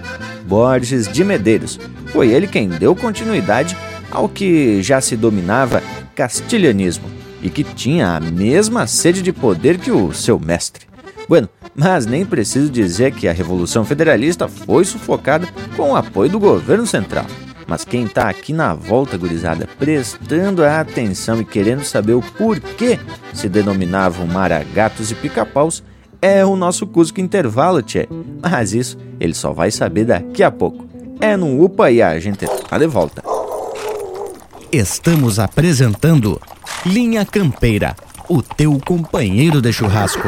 Borges de Medeiros. Foi ele quem deu continuidade ao que já se dominava castilhanismo e que tinha a mesma sede de poder que o seu mestre. Bueno, mas nem preciso dizer que a Revolução Federalista foi sufocada com o apoio do governo central. Mas quem está aqui na volta, gurizada, prestando a atenção e querendo saber o porquê se denominavam maragatos e pica-paus, é o nosso Cusco Intervalo, tchê. Mas isso ele só vai saber daqui a pouco. É no UPA e a gente tá de volta. Estamos apresentando Linha Campeira, o teu companheiro de churrasco.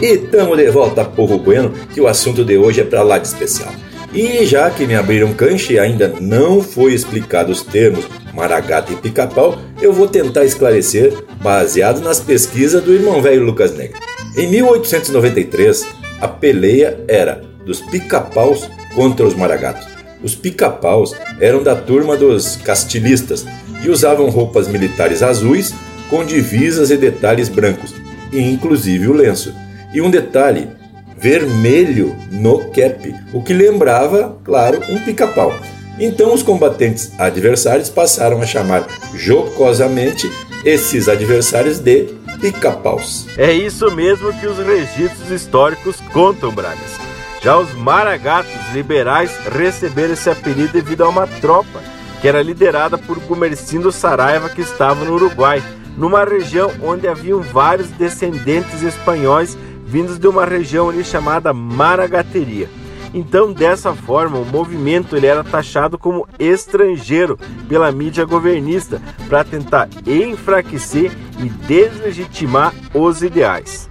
E tamo de volta, povo bueno, que o assunto de hoje é para lá de especial. E já que me abriram cancha e ainda não foi explicado os termos maragata e pica-pau, eu vou tentar esclarecer baseado nas pesquisas do irmão velho Lucas Negra. Em 1893, a peleia era dos pica-paus contra os maragatos. Os pica-paus eram da turma dos castilistas e usavam roupas militares azuis com divisas e detalhes brancos, e inclusive o lenço. E um detalhe vermelho no cap, o que lembrava, claro, um pica-pau. Então os combatentes adversários passaram a chamar jocosamente esses adversários de pica-paus. É isso mesmo que os registros históricos contam, Bragas. Já os maragatos liberais receberam esse apelido devido a uma tropa que era liderada por Gumercindo Saraiva que estava no Uruguai, numa região onde haviam vários descendentes espanhóis vindos de uma região ali chamada Maragateria. Então, dessa forma, o movimento ele era taxado como estrangeiro pela mídia governista para tentar enfraquecer e deslegitimar os ideais.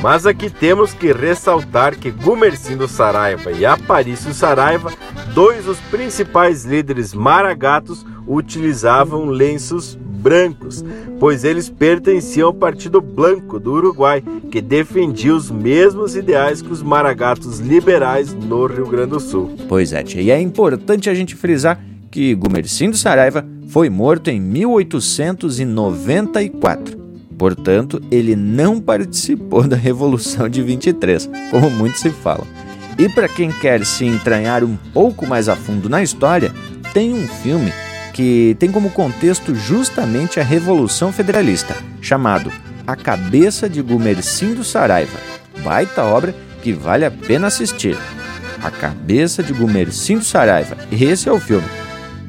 Mas aqui temos que ressaltar que Gumercindo Saraiva e Aparício Saraiva, dois dos principais líderes maragatos, utilizavam lenços brancos, pois eles pertenciam ao Partido Blanco do Uruguai, que defendia os mesmos ideais que os maragatos liberais no Rio Grande do Sul. Pois é, tia, e é importante a gente frisar que Gumercindo Saraiva foi morto em 1894. Portanto, ele não participou da Revolução de 23, como muito se fala. E para quem quer se entranhar um pouco mais a fundo na história, tem um filme que tem como contexto justamente a Revolução Federalista, chamado A Cabeça de Gumercindo Saraiva. Baita obra que vale a pena assistir. A Cabeça de Gumercindo Saraiva. Esse é o filme.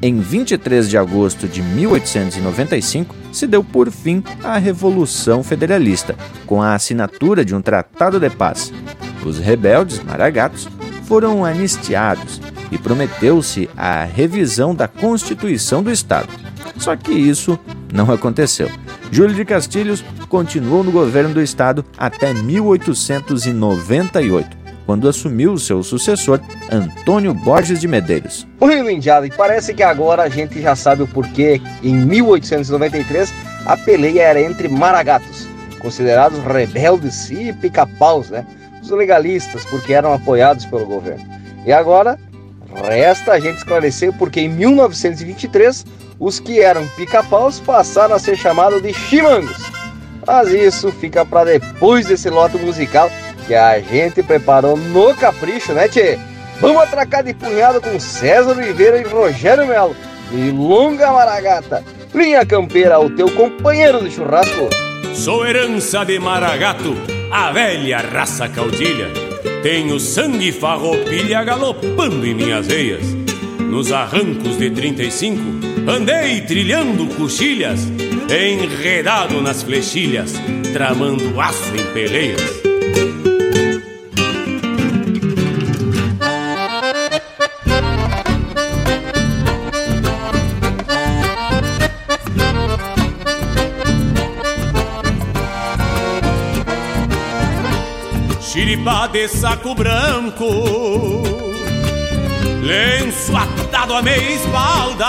Em 23 de agosto de 1895, se deu por fim a Revolução Federalista, com a assinatura de um tratado de paz. Os rebeldes maragatos foram anistiados e prometeu-se a revisão da Constituição do Estado. Só que isso não aconteceu. Júlio de Castilhos continuou no governo do estado até 1898 quando assumiu seu sucessor, Antônio Borges de Medeiros. O Rio e parece que agora a gente já sabe o porquê. Em 1893, a peleia era entre maragatos, considerados rebeldes e pica-paus, né? Os legalistas, porque eram apoiados pelo governo. E agora, resta a gente esclarecer porque em 1923, os que eram pica-paus passaram a ser chamados de chimangos. Mas isso fica para depois desse lote musical que a gente preparou no capricho, né, Tchê? Vamos atracar de punhado com César Oliveira e Rogério Melo. E longa maragata, linha campeira, o teu companheiro de churrasco. Sou herança de maragato, a velha raça caudilha. Tenho sangue farroupilha galopando em minhas veias. Nos arrancos de 35, andei trilhando coxilhas, enredado nas flechilhas, tramando aço em peleias. De saco branco. Lenço atado a meia espalda.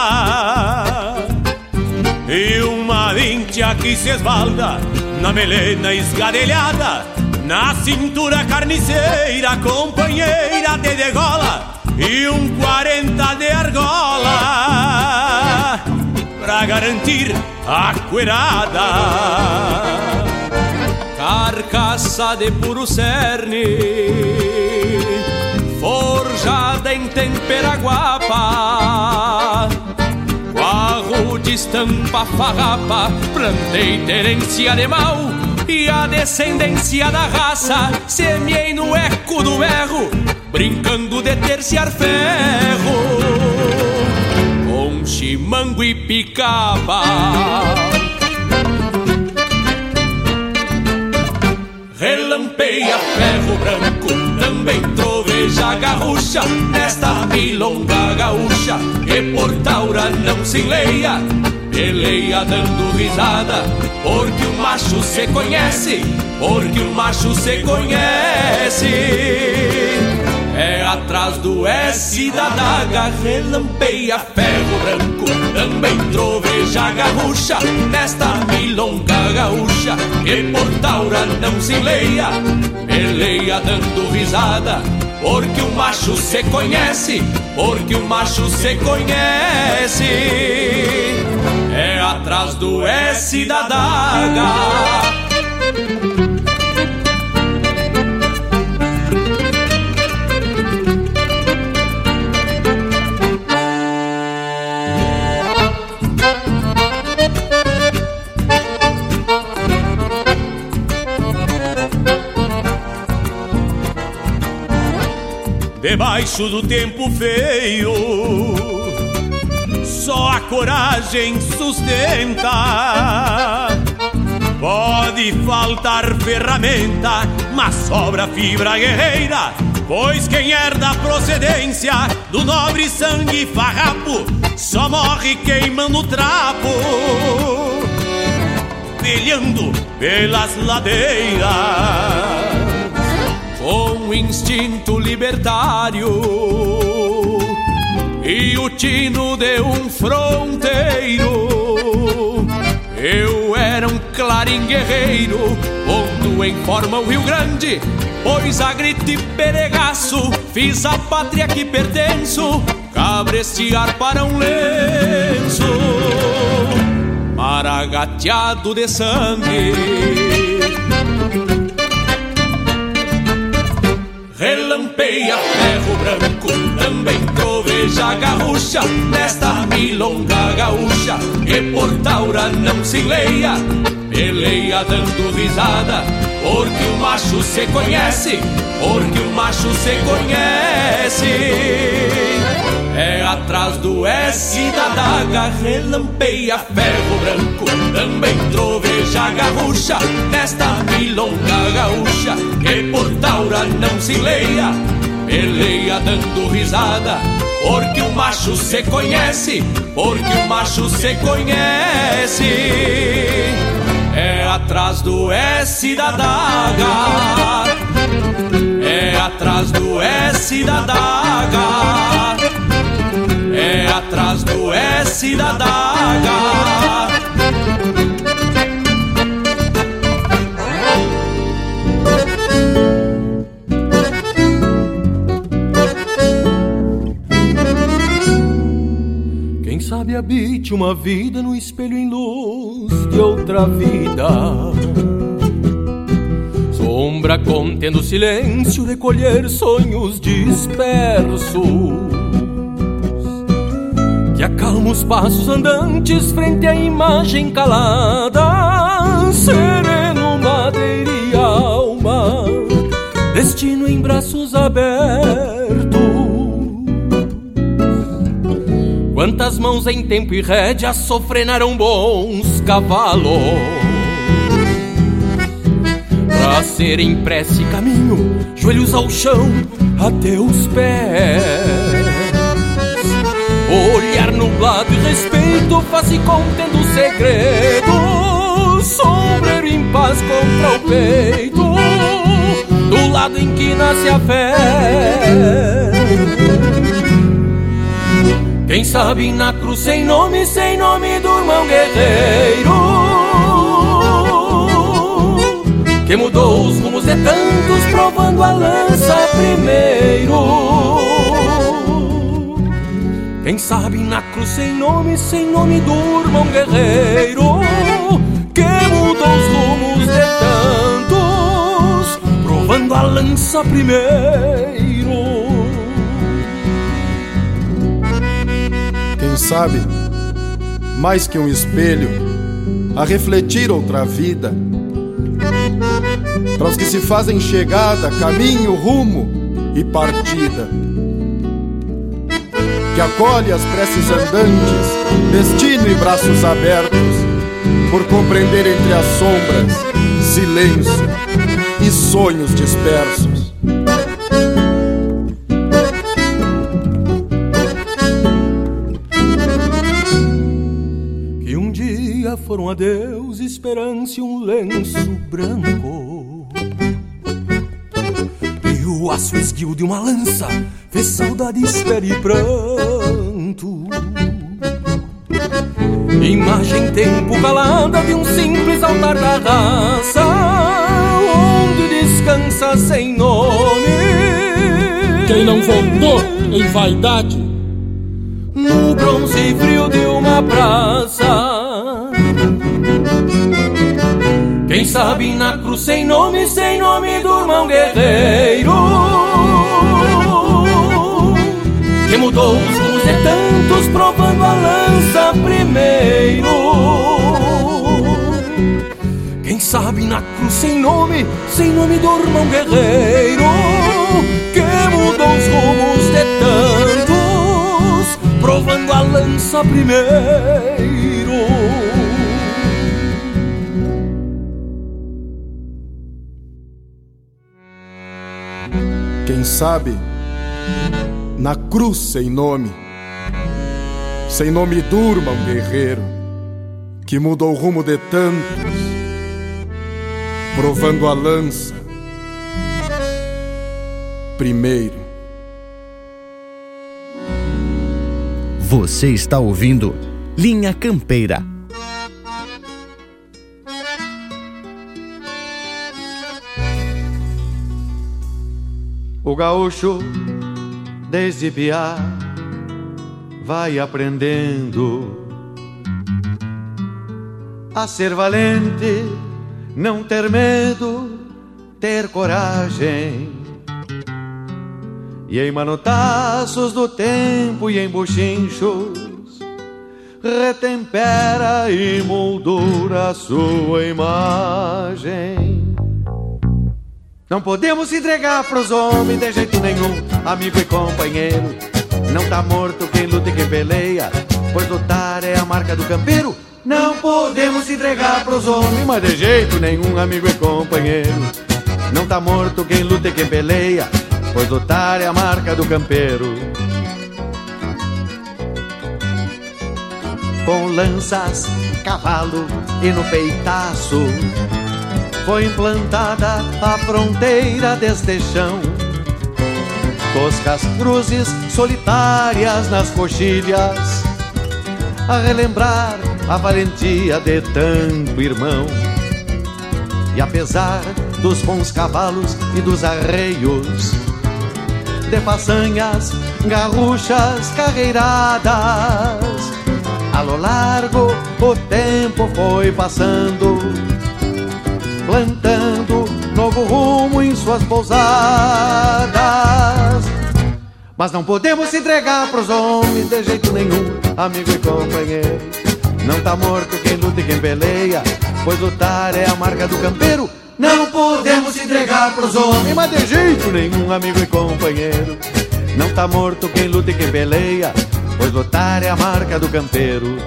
E uma vincha que se esbalda Na melena esgadelhada Na cintura carniceira Companheira de degola E um quarenta de argola Pra garantir a cuerada carcaça de puro cerne, forjada em tempera guapa, quarro de estampa farrapa, plantei terência de mal e a descendência da raça semeei no eco do erro, brincando de terciar ferro, com chimango e picaba. Relampeia ferro branco, também troveja garrucha Nesta milonga gaúcha, que por taura não se leia Peleia dando risada, porque o macho se conhece Porque o macho se conhece atrás do S da daga, relampeia ferro branco Também troveja garrucha, nesta milonga gaúcha Que por taura não se leia, peleia dando risada Porque o macho se conhece, porque o macho se conhece. É atrás do S da daga debaixo do tempo feio. Só a coragem sustenta. Pode faltar ferramenta, mas sobra fibra guerreira. Pois quem herda a procedência do nobre sangue farrapo só morre queimando trapo, velhando pelas ladeiras com instinto libertário e o tino de um fronteiro. Eu era um clarim guerreiro, pondo em forma o Rio Grande, pois a grito e peregaço fiz a pátria que pertenço, cabrestear para um lenço, maragateado de sangue. Relampeia ferro branco, também troveja gaúcha Nesta milonga gaúcha, que por taura não se leia Peleia dando risada, porque o macho se conhece Porque o macho se conhece é atrás do S da daga, relampeia ferro branco, também troveja gaúcha, nesta milonga gaúcha, que por taura não se leia, peleia dando risada, porque o macho se conhece, porque o macho se conhece. É atrás do S da daga, é atrás do S da daga atrás do S da daga. Quem sabe habite uma vida no espelho em luz de outra vida. Sombra contendo silêncio de colher sonhos dispersos acalma os passos andantes frente à imagem calada. Sereno, madeira e alma, destino em braços abertos. Quantas mãos em tempo e rédea sofrenaram bons cavalos Pra serem prece caminho, joelhos ao chão, até os pés Olhar nublado e respeito, face contendo segredo Sombreiro em paz contra o peito Do lado em que nasce a fé. Quem sabe na cruz sem nome, sem nome do irmão guerreiro Que mudou os rumos de tantos, provando a lança primeiro quem sabe na cruz sem nome, sem nome durma um guerreiro Que mudou os rumos de tantos Provando a lança primeiro. Quem sabe, mais que um espelho A refletir outra vida. Para os que se fazem chegada, caminho, rumo e partida que acolhe as preces andantes, destino e braços abertos, por compreender entre as sombras, silêncio e sonhos dispersos. Que um dia foram a Deus esperança e um lenço branco. E o aço esguio de uma lança fez saudade, espera e pranto. Imagem tempo calada de um simples altar da raça, onde descansa sem nome. Quem não voltou em vaidade, no bronze frio de uma praça. Quem sabe na sem nome, sem nome do irmão guerreiro que mudou os rumos de tantos, provando a lança primeiro. Quem sabe na cruz sem nome, sem nome do irmão guerreiro, que mudou os rumos de tantos, provando a lança primeiro. Sabe, na cruz sem nome, sem nome durma um guerreiro que mudou o rumo de tantos, provando a lança primeiro. Você está ouvindo Linha Campeira. O gaúcho, desde piá, vai aprendendo a ser valente, não ter medo, ter coragem. E em manotaços do tempo e em buchinchos, retempera e moldura a sua imagem. Não podemos entregar pros homens de jeito nenhum, amigo e companheiro. Não tá morto quem luta e quem peleia, pois lutar é a marca do campeiro. Não podemos entregar pros homens, mas de jeito nenhum, amigo e companheiro. Não tá morto quem luta e quem peleia, pois lutar é a marca do campeiro. Com lanças, cavalo e no peitaço foi implantada a fronteira deste chão. Toscas cruzes solitárias nas coxilhas, a relembrar a valentia de tanto irmão. E apesar dos bons cavalos e dos arreios, de façanhas garruchas carreiradas, a lo largo o tempo foi passando plantando novo rumo em suas pousadas. Mas não podemos se entregar pros homens de jeito nenhum, amigo e companheiro. Não tá morto quem luta e quem peleia, pois lutar é a marca do campeiro. Não podemos se entregar pros homens, mas de jeito nenhum, amigo e companheiro. Não tá morto quem luta e quem peleia, pois lutar é a marca do campeiro.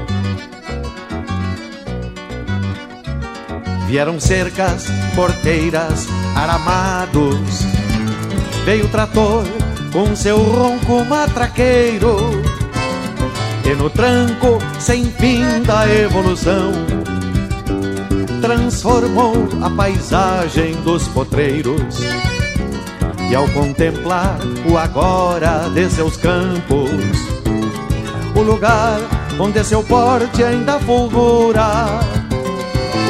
Vieram cercas, porteiras, aramados. Veio o trator com seu ronco matraqueiro. E no tranco sem fim da evolução, transformou a paisagem dos potreiros. E ao contemplar o agora de seus campos, o lugar onde seu porte ainda fulgura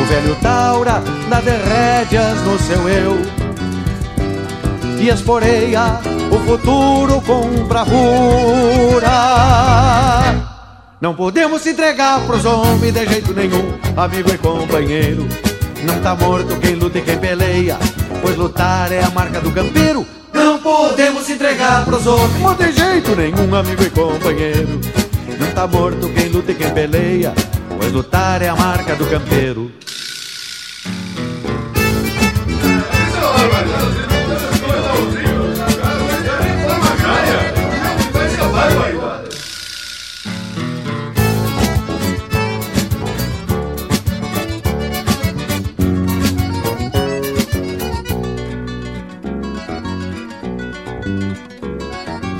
o velho Taura dá de rédeas no seu eu. E esporeia o futuro com bravura. Não podemos se entregar pros homens de jeito nenhum Amigo e companheiro. Não tá morto quem luta e quem peleia Pois lutar é a marca do campeiro. Não podemos se entregar pros homens de jeito nenhum, amigo e companheiro. Não tá morto quem luta e quem peleia Pois lutar é a marca do campeiro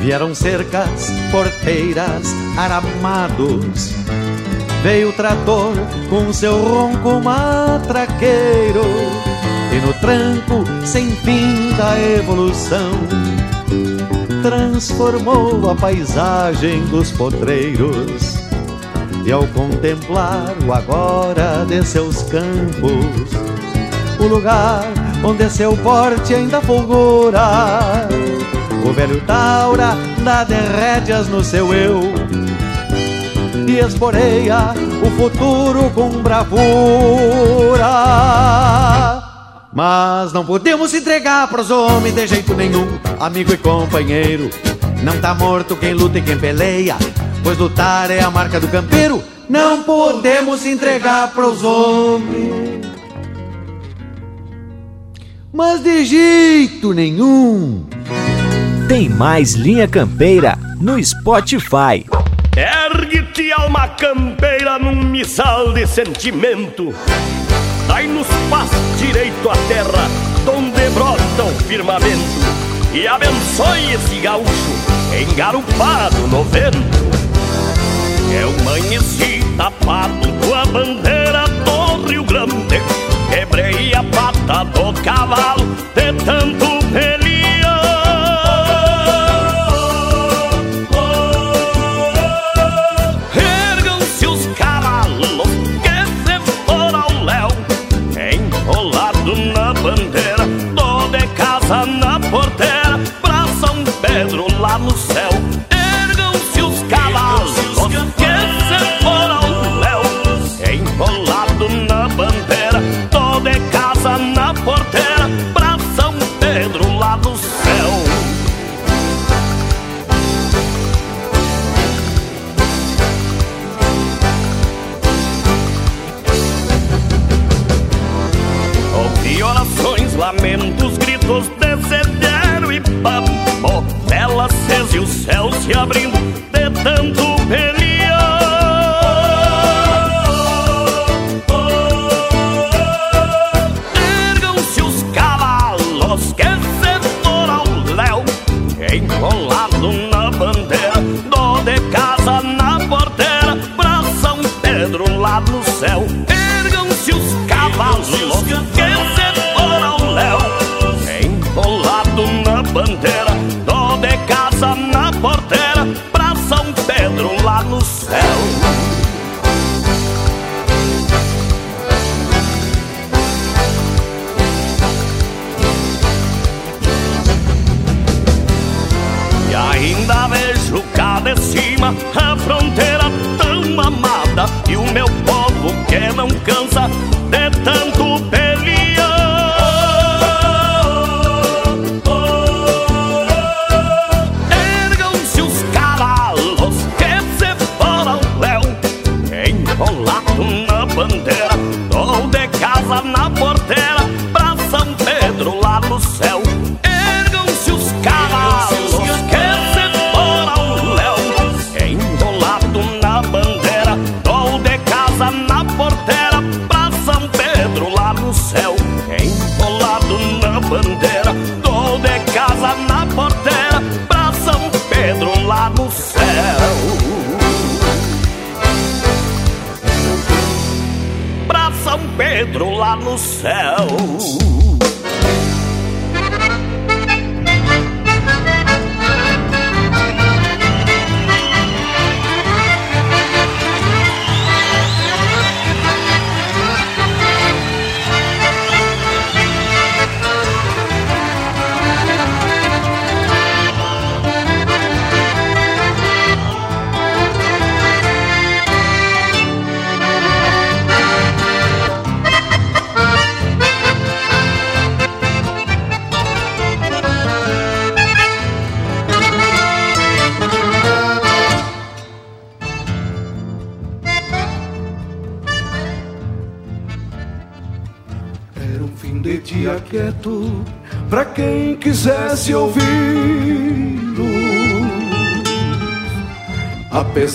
Vieram cercas, porteiras, aramados. Veio o trator com seu ronco matraqueiro. E no tranco sem fim da evolução, transformou a paisagem dos potreiros. E ao contemplar o agora de seus campos, o lugar onde seu porte ainda fulgura o velho Taura dá de rédeas no seu eu E esporeia o futuro com bravura. Mas não podemos entregar pros homens de jeito nenhum. Amigo e companheiro Não tá morto quem luta e quem peleia Pois lutar é a marca do campeiro. Não podemos entregar pros homens. Mas de jeito nenhum. Tem mais Linha Campeira no Spotify. Ergue-te, alma campeira, num missal de sentimento. Dai-nos paz direito à terra, donde brota o firmamento. e abençoe esse gaúcho engarupado no vento. Eu amanheci tapado com a bandeira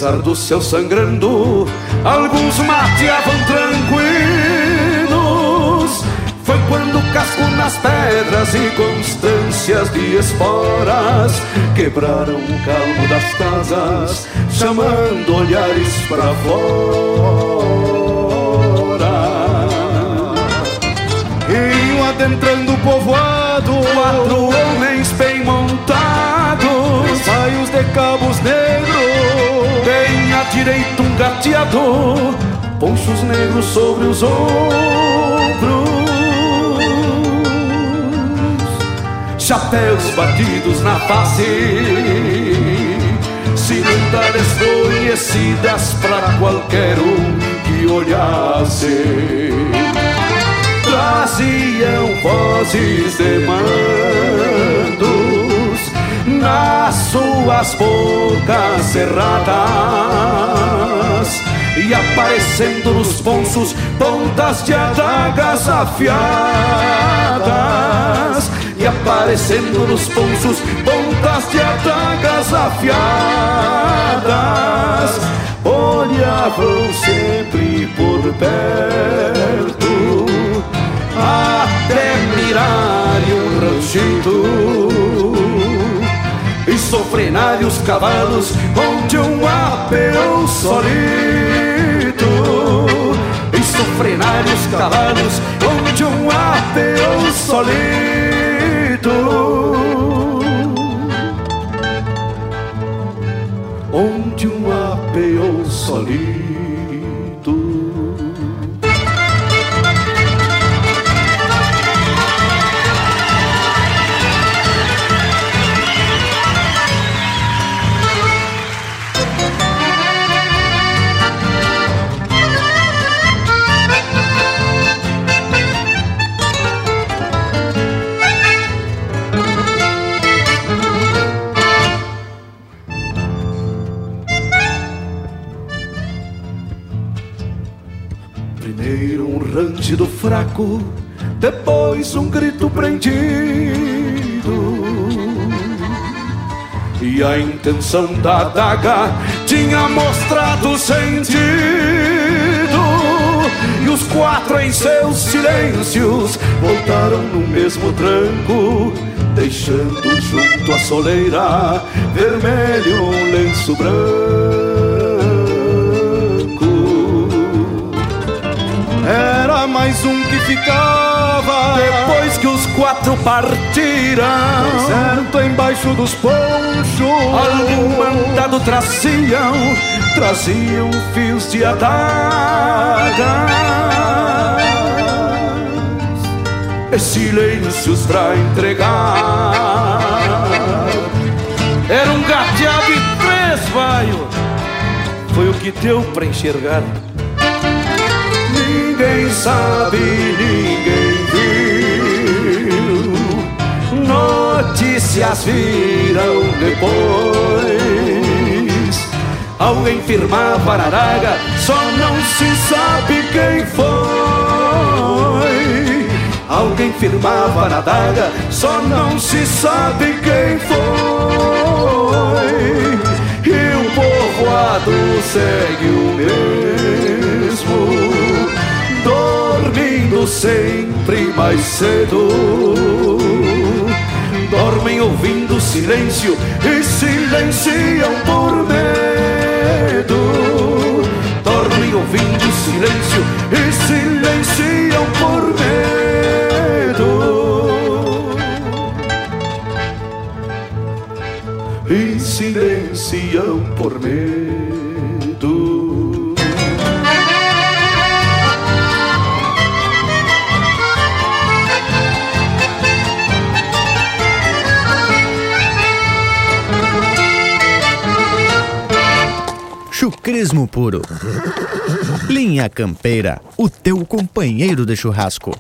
Apesar do céu sangrando, alguns mateavam tranquilos. Foi quando casco nas pedras e constâncias de esporas quebraram o calmo das casas, chamando olhares para fora adentrando o povoado Quatro homens bem montados Saios de cabos negros Direita um gateador Ponchos negros sobre os ombros. Chapéus batidos na face Cimentas desconhecidas para qualquer um que olhasse. Traziam vozes de nas suas bocas cerradas e aparecendo nos ponços pontas de adagas afiadas e aparecendo nos ponços pontas de adagas afiadas. Olhavam sempre por perto até mirar um ranchito frenar os cavalos onde um apeão solito. Isso frenar os cavalos onde um apeão solito. Rangido fraco, depois um grito prendido. E a intenção da adaga tinha mostrado sentido. E os quatro em seus silêncios voltaram no mesmo tranco, deixando junto à soleira vermelho um lenço branco. Era mais um que ficava Depois que os quatro partiram. Certo embaixo dos ponchos. Algum mandado traziam Traziam fios de adagas. E silêncios pra entregar. Era um gateado e três vaio Foi o que deu pra enxergar sabe, ninguém viu. Notícias viram depois. Alguém firmava a araga, só não se sabe quem foi. Alguém firmava na adaga, só não se sabe quem foi. E o povoado segue o mesmo sempre mais cedo. Dormem ouvindo silêncio e silenciam por medo. Dormem ouvindo silêncio e silenciam por medo. E silenciam por medo. Chucrismo puro. Linha Campeira, o teu companheiro de churrasco.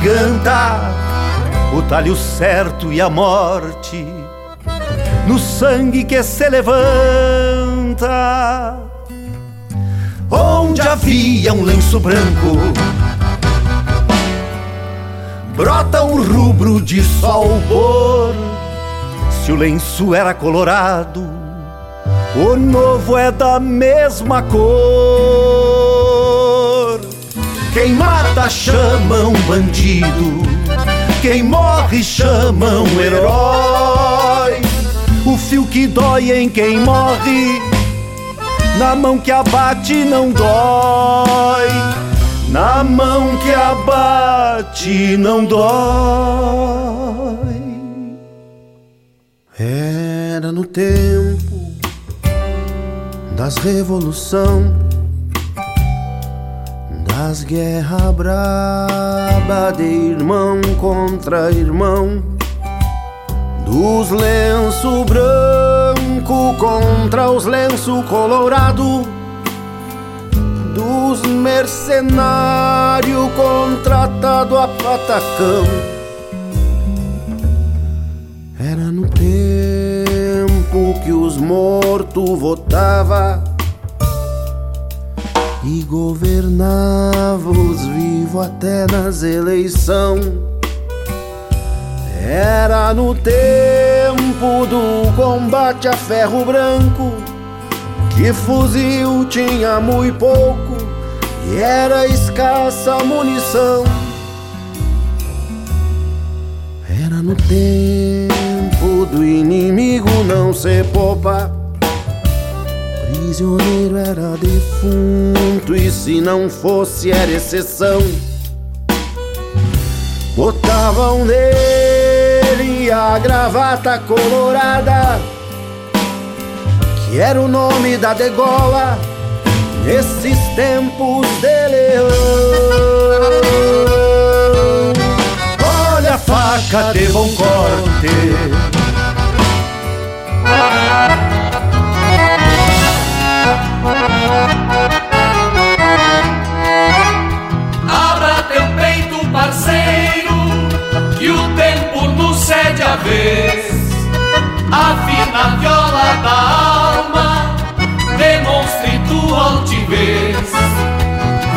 Garganta, o talho certo e a morte no sangue que se levanta. Onde havia um lenço branco, brota um rubro de sol pôr. Se o lenço era colorado, o novo é da mesma cor. Quem mata chama um bandido, quem morre chama um herói. O fio que dói em quem morre, na mão que abate não dói. Na mão que abate não dói. Era no tempo das revolução, das guerras braba de irmão contra irmão, dos lenço branco contra os lenço colorado, dos mercenário contratado a patacão. Era no tempo morto votava e governava os vivos até nas eleições. Era no tempo do combate a ferro branco que fuzil tinha muito pouco e era escassa munição. Era no tempo do inimigo não se poupar prisioneiro era defunto e se não fosse era exceção. Botavam nele a gravata colorada, que era o nome da degola nesses tempos de leão. Olha a faca de bom corte. Abra teu peito, parceiro, que o tempo nos cede a vez. Afina a viola da alma, demonstre tua altivez.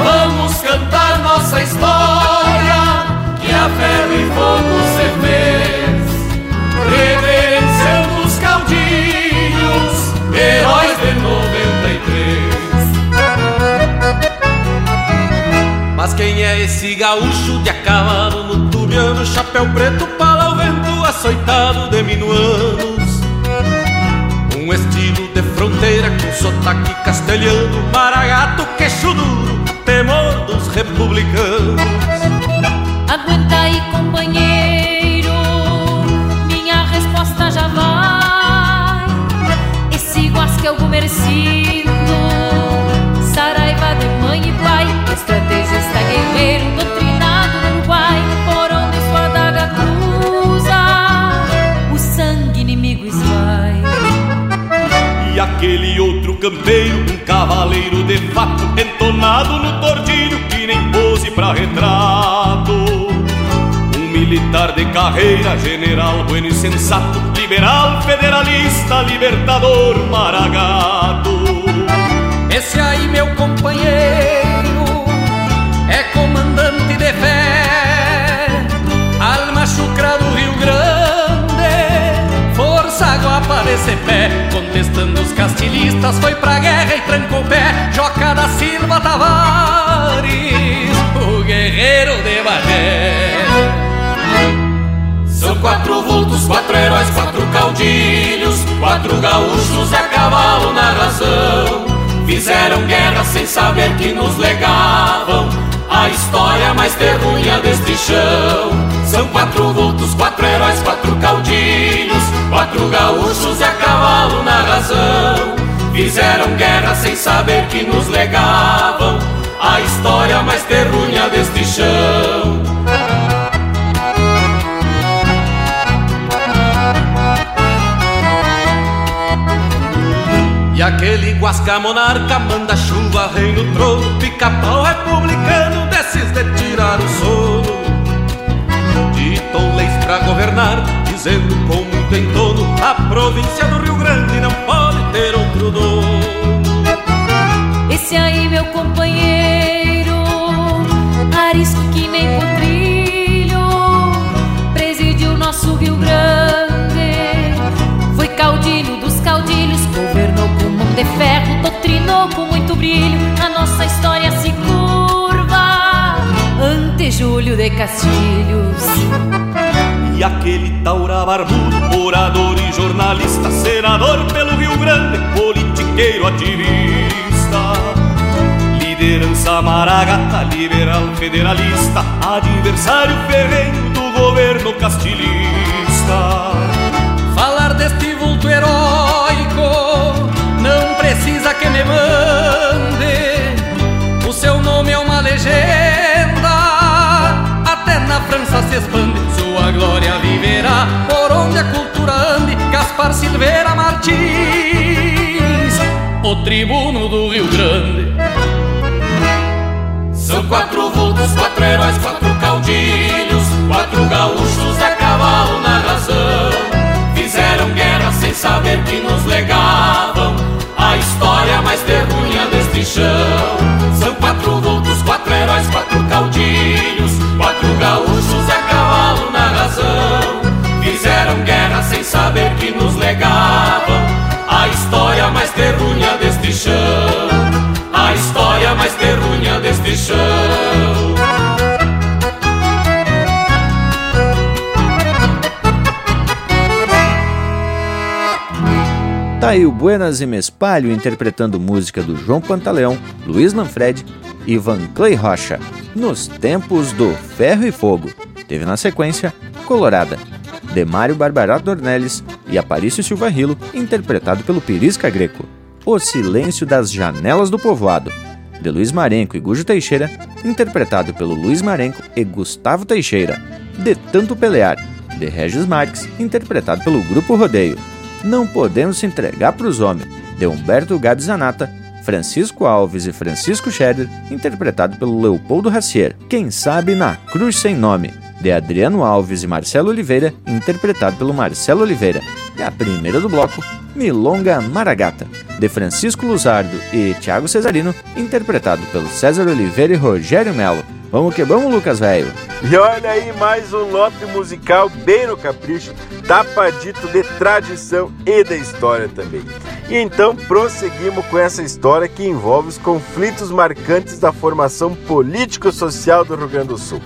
Vamos cantar nossa história, que a ferro e fogo Mas quem é esse gaúcho de a cavalo no tubiano, chapéu preto, pala ao vento, açoitado de minuanos? Um estilo de fronteira com sotaque castelhano, maragato, queixo duro, temor dos republicanos. Aguenta aí, companheiro, minha resposta já vai. Esse guasca é o campeiro, um cavaleiro de fato, entonado no tordilho, que nem pose pra retrato. Um militar de carreira, general bueno e sensato, liberal, federalista, libertador, maragato. Esse aí, meu companheiro, é comandante de fé, alma chucra do Rio Grande, força guapa desse pé, contestando os castilistas, foi pra guerra e trancou o pé, Joca da Silva Tavares, o guerreiro de Bagé. São quatro vultos, quatro heróis, quatro caudilhos, quatro gaúchos a cavalo na razão. Fizeram guerra sem saber que nos legavam a história mais terrunha deste chão. São quatro quatro heróis, quatro caudilhos, quatro gaúchos e a cavalo na razão. Fizeram guerra sem saber que nos legavam a história mais terrunha deste chão. E aquele guasca monarca manda chuva, rei no trono, pica-pau republicano, desses de tirar o sono. Governar, dizendo com muito entono, a província do Rio Grande não pode ter outro dono. Esse aí, meu companheiro, arisco que nem potrilho, presidiu nosso Rio Grande. Foi caudilho dos caudilhos, governou com mão de ferro, doutrinou com muito brilho. A nossa história se curva ante Júlio de Castilhos. E aquele taura barbudo, orador e jornalista, senador pelo Rio Grande, politiqueiro ativista. Liderança maragata, liberal federalista, adversário ferrenho do governo castilhista. Falar deste vulto heróico não precisa que me mande. O seu nome é uma legenda, na França se expande. Sua glória viverá por onde a cultura ande. Gaspar Silveira Martins, o tribuno do Rio Grande. São quatro vultos, quatro heróis, quatro caudilhos, quatro gaúchos a cavalo na razão. Fizeram guerra sem saber que nos gaúchos a cavalo na razão. Fizeram guerra sem saber que nos legavam. A história mais terrunha deste chão. A história mais terrunha deste chão. Tá aí o Buenas e Mespalho interpretando música do João Pantaleão, Luiz Manfred e Van Clay Rocha, nos tempos do Ferro e Fogo. Teve na sequência Colorada, Demário Barbarato Dornelles e Aparício Silva Rilo, interpretado pelo Pirisca Greco. O Silêncio das Janelas do Povoado, de Luiz Marenco e Gujo Teixeira, interpretado pelo Luiz Marenco e Gustavo Teixeira. De Tanto Pelear, de Regis Marques, interpretado pelo Grupo Rodeio. Não Podemos Se Entregar para os Homens, de Humberto Gabi Zanata, Francisco Alves e Francisco Scherer, interpretado pelo Leopoldo Racier. Quem sabe na Cruz Sem Nome, de Adriano Alves e Marcelo Oliveira, interpretado pelo Marcelo Oliveira. E a primeira do bloco, Milonga Maragata, de Francisco Luzardo e Thiago Cesarino, interpretado pelo César Oliveira e Rogério Melo. Vamos que vamos, Lucas Velho! E olha aí mais um lote musical bem no capricho, tapadito de tradição e da história também. E então prosseguimos com essa história que envolve os conflitos marcantes da formação político-social do Rio Grande do Sul.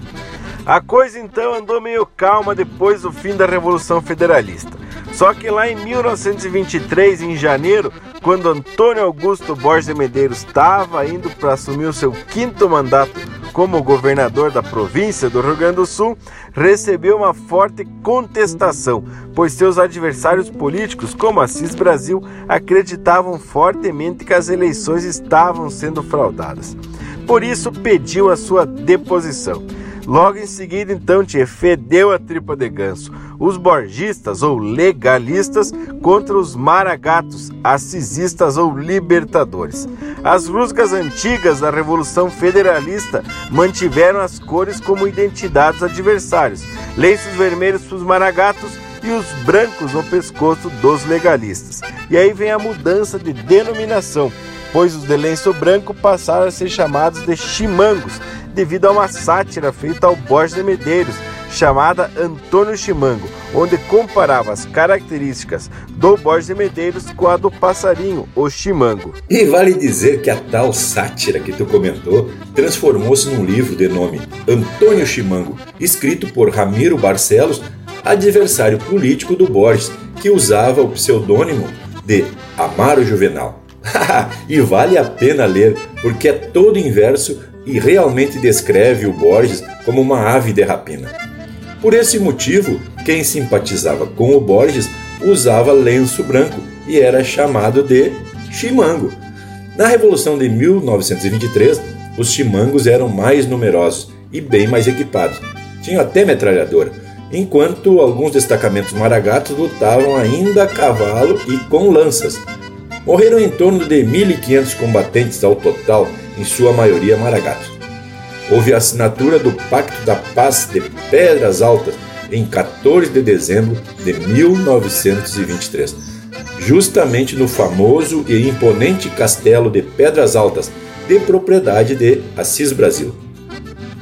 A coisa então andou meio calma depois do fim da Revolução Federalista. Só que lá em 1923, em janeiro, quando Antônio Augusto Borges de Medeiros estava indo para assumir o seu quinto mandato como governador da província do Rio Grande do Sul, recebeu uma forte contestação, pois seus adversários políticos, como Assis Brasil, acreditavam fortemente que as eleições estavam sendo fraudadas. Por isso, pediu a sua deposição. Logo em seguida, então, te fedeu a tripa de ganso. Os borgistas ou legalistas contra os maragatos, assisistas ou libertadores. As rusgas antigas da Revolução Federalista mantiveram as cores como identidades adversários. Lenços vermelhos para os maragatos e os brancos no pescoço dos legalistas. E aí vem a mudança de denominação, pois os de lenço branco passaram a ser chamados de chimangos devido a uma sátira feita ao Borges de Medeiros, chamada Antônio Chimango, onde comparava as características do Borges de Medeiros com a do passarinho, o chimango. E vale dizer que a tal sátira que tu comentou transformou-se num livro de nome Antônio Chimango, escrito por Ramiro Barcelos, adversário político do Borges, que usava o pseudônimo de Amaro Juvenal. e vale a pena ler, porque é todo inverso e realmente descreve o Borges como uma ave de rapina. Por esse motivo, quem simpatizava com o Borges usava lenço branco e era chamado de chimango. Na Revolução de 1923, os chimangos eram mais numerosos e bem mais equipados. Tinham até metralhadora, enquanto alguns destacamentos maragatos lutavam ainda a cavalo e com lanças. Morreram em torno de 1.500 combatentes ao total em sua maioria maragatos. Houve a assinatura do Pacto da Paz de Pedras Altas em 14 de dezembro de 1923, justamente no famoso e imponente castelo de Pedras Altas, de propriedade de Assis Brasil.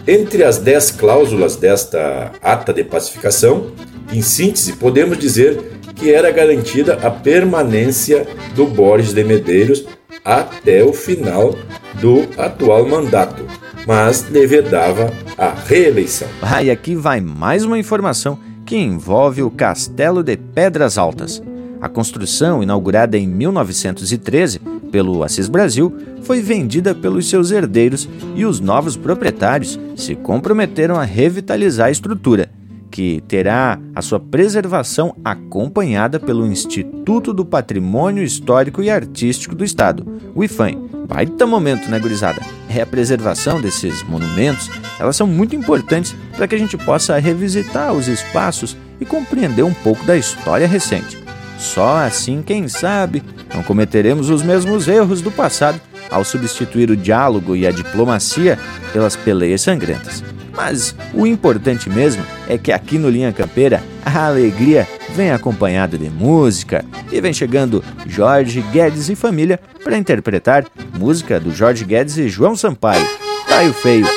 Entre as dez cláusulas desta ata de pacificação, em síntese, podemos dizer que era garantida a permanência do Borges de Medeiros até o final do atual mandato, mas lhe vedava a reeleição. Ah, e aqui vai mais uma informação que envolve o Castelo de Pedras Altas. A construção, inaugurada em 1913 pelo Assis Brasil, foi vendida pelos seus herdeiros e os novos proprietários se comprometeram a revitalizar a estrutura, que terá a sua preservação acompanhada pelo Instituto do Patrimônio Histórico e Artístico do Estado, o IFAM. Baita momento, né, gurizada? É a preservação desses monumentos, elas são muito importantes para que a gente possa revisitar os espaços e compreender um pouco da história recente. Só assim, quem sabe, não cometeremos os mesmos erros do passado ao substituir o diálogo e a diplomacia pelas peleias sangrentas. Mas o importante mesmo é que aqui no Linha Campeira a alegria vem acompanhada de música e vem chegando Jorge Guedes e família para interpretar música do Jorge Guedes e João Sampaio, Taio Feio.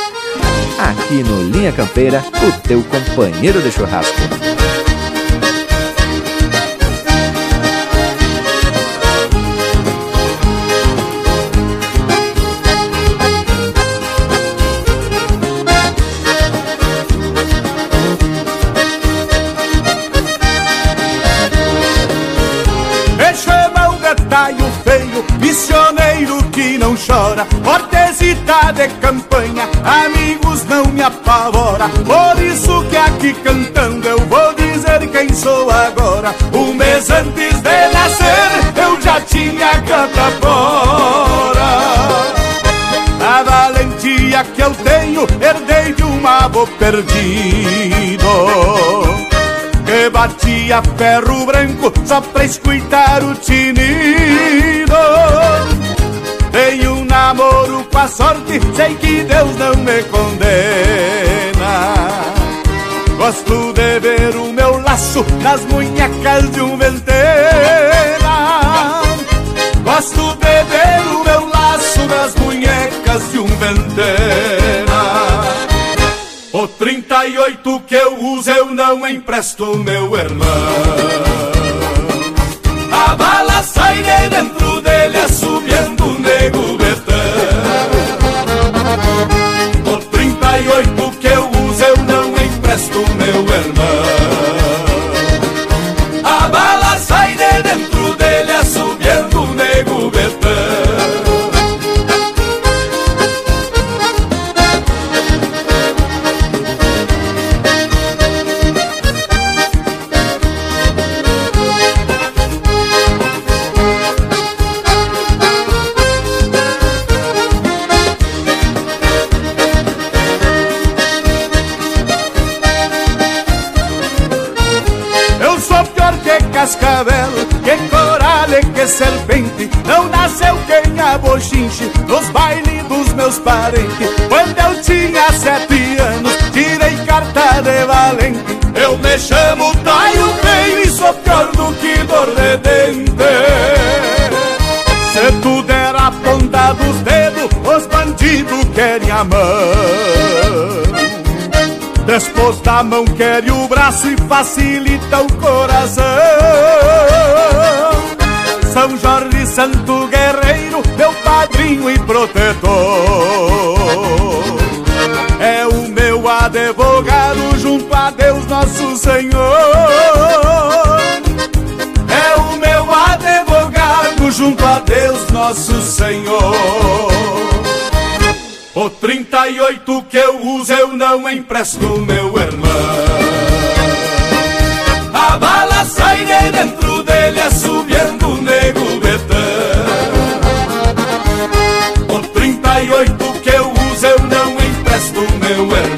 Aqui no Linha Campeira, o teu companheiro de churrasco. De campanha, amigos não me apavora. Por isso que aqui cantando eu vou dizer quem sou agora. Um mês antes de nascer eu já tinha canta fora. A valentia que eu tenho herdei de um avô perdido que batia ferro branco só pra escutar o tinido. Sorte, sei que Deus não me condena. Gosto de ver o meu laço nas munhecas de um ventena. Gosto de ver o meu laço nas munhecas de um ventena. O 38 que eu uso eu não empresto, meu irmão. A bala sai de dentro dele, assobiando o nego empresto, parentes. Quando eu tinha sete anos, tirei carta de valente. Eu me chamo Taio Feio e sou pior do que dor de dente. Se tu der a ponta dos dedos, os bandidos querem a mão. Depois da mão quer o braço e facilita o coração. São Jorge Santo padrinho e protetor. É o meu advogado junto a Deus nosso Senhor. É o meu advogado junto a Deus nosso Senhor. O 38 que eu uso eu não empresto, meu irmão. A bala sai de dentro dele, assobiando o nego empresto, meu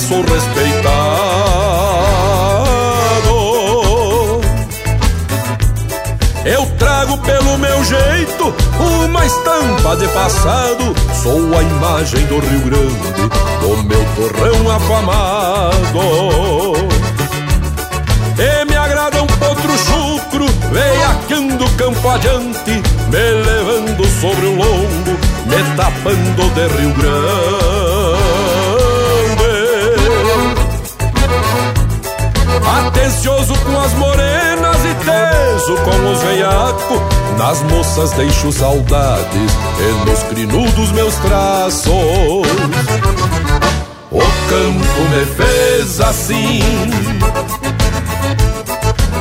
Sou respeitado. Eu trago pelo meu jeito uma estampa de passado. Sou a imagem do Rio Grande, do meu torrão afamado. E me agrada um potro chucro, veiacando campo adiante, me levando sobre o lombo, me tapando de Rio Grande. Atencioso com as morenas e teso com os veiacos, nas moças deixo saudades e nos crinudos meus traços. O campo me fez assim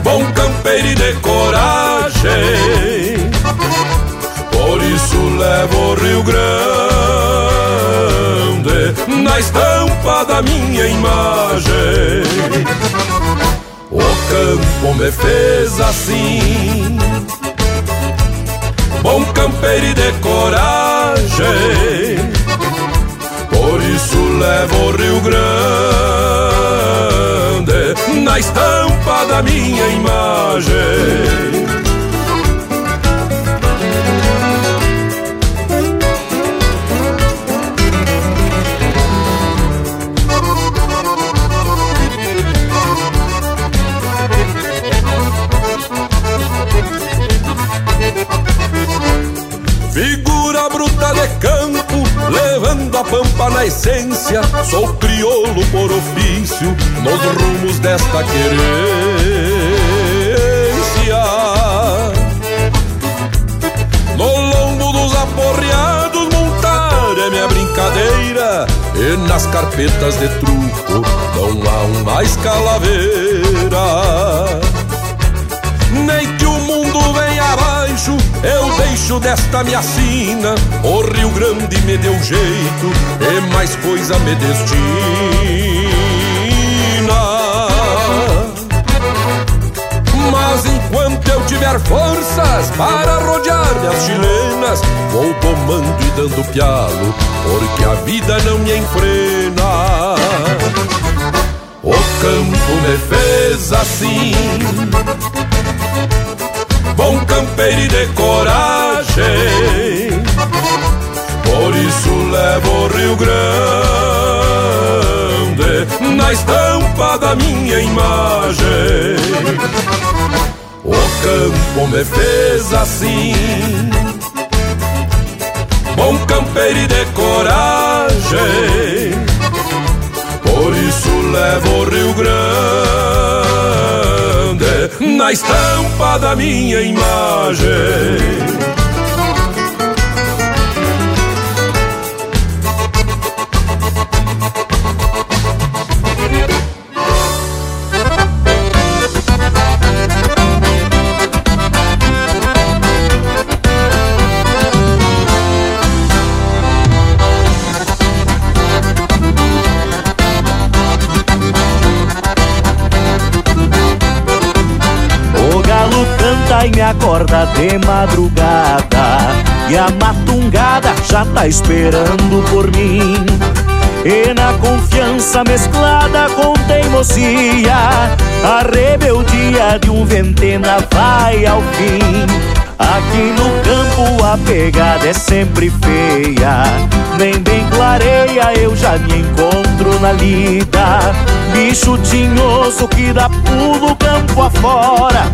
bom campeiro e de coragem. Por isso levo o Rio Grande na estampa da minha imagem. Campo me fez assim, bom campeiro e de coragem. Por isso levo o Rio Grande na estampa da minha imagem. Figura bruta de campo, levando a pampa na essência. Sou crioulo por ofício, nos rumos desta querência. No lombo dos aporreados, montar é minha brincadeira. E nas carpetas de truco, não há um mais calaveira. Nem que o eu deixo desta minha sina. O Rio Grande me deu jeito e mais coisa me destina. Mas enquanto eu tiver forças para rodear minhas chilenas, vou tomando e dando pialo, porque a vida não me enfrena. O campo me fez assim bom campeiro e de coragem. Por isso levo o Rio Grande na estampa da minha imagem. O campo me fez assim, bom campeiro e de coragem. Por isso levo o Rio Grande na estampa da minha imagem. E me acorda de madrugada. E a matungada já tá esperando por mim. E na confiança mesclada com teimosia A rebeldia de um ventena vai ao fim Aqui no campo a pegada é sempre feia. Nem bem clareia eu já me encontro na lida. Bicho tinhoso que dá pulo campo afora.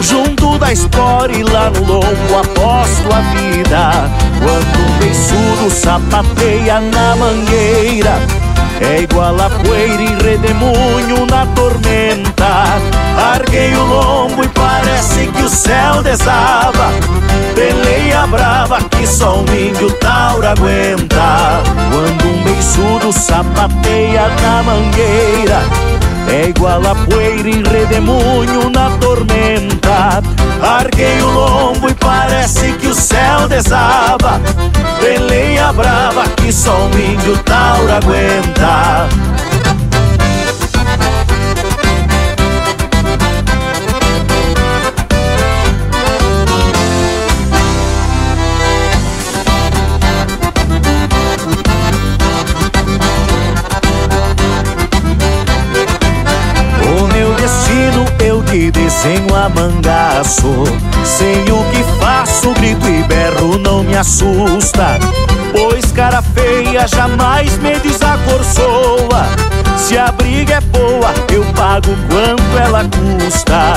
Junto da espora e lá no lombo aposto a vida. Quando um beiçudo sapateia na mangueira é igual a poeira em redemoinho na tormenta. Larguei o lombo e parece que o céu desaba. Peleia brava que só um índio tauro aguenta. Quando um beiçudo sapateia na mangueira é igual a poeira em redemoinho na tormenta. Larguei o lombo e parece que o céu desaba. Peleia brava que só um índio tauro aguenta desenho a mangaço Sei o que faço, grito e berro não me assusta. Pois cara feia jamais me desacorçoa Se a briga é boa, pago quanto ela custa.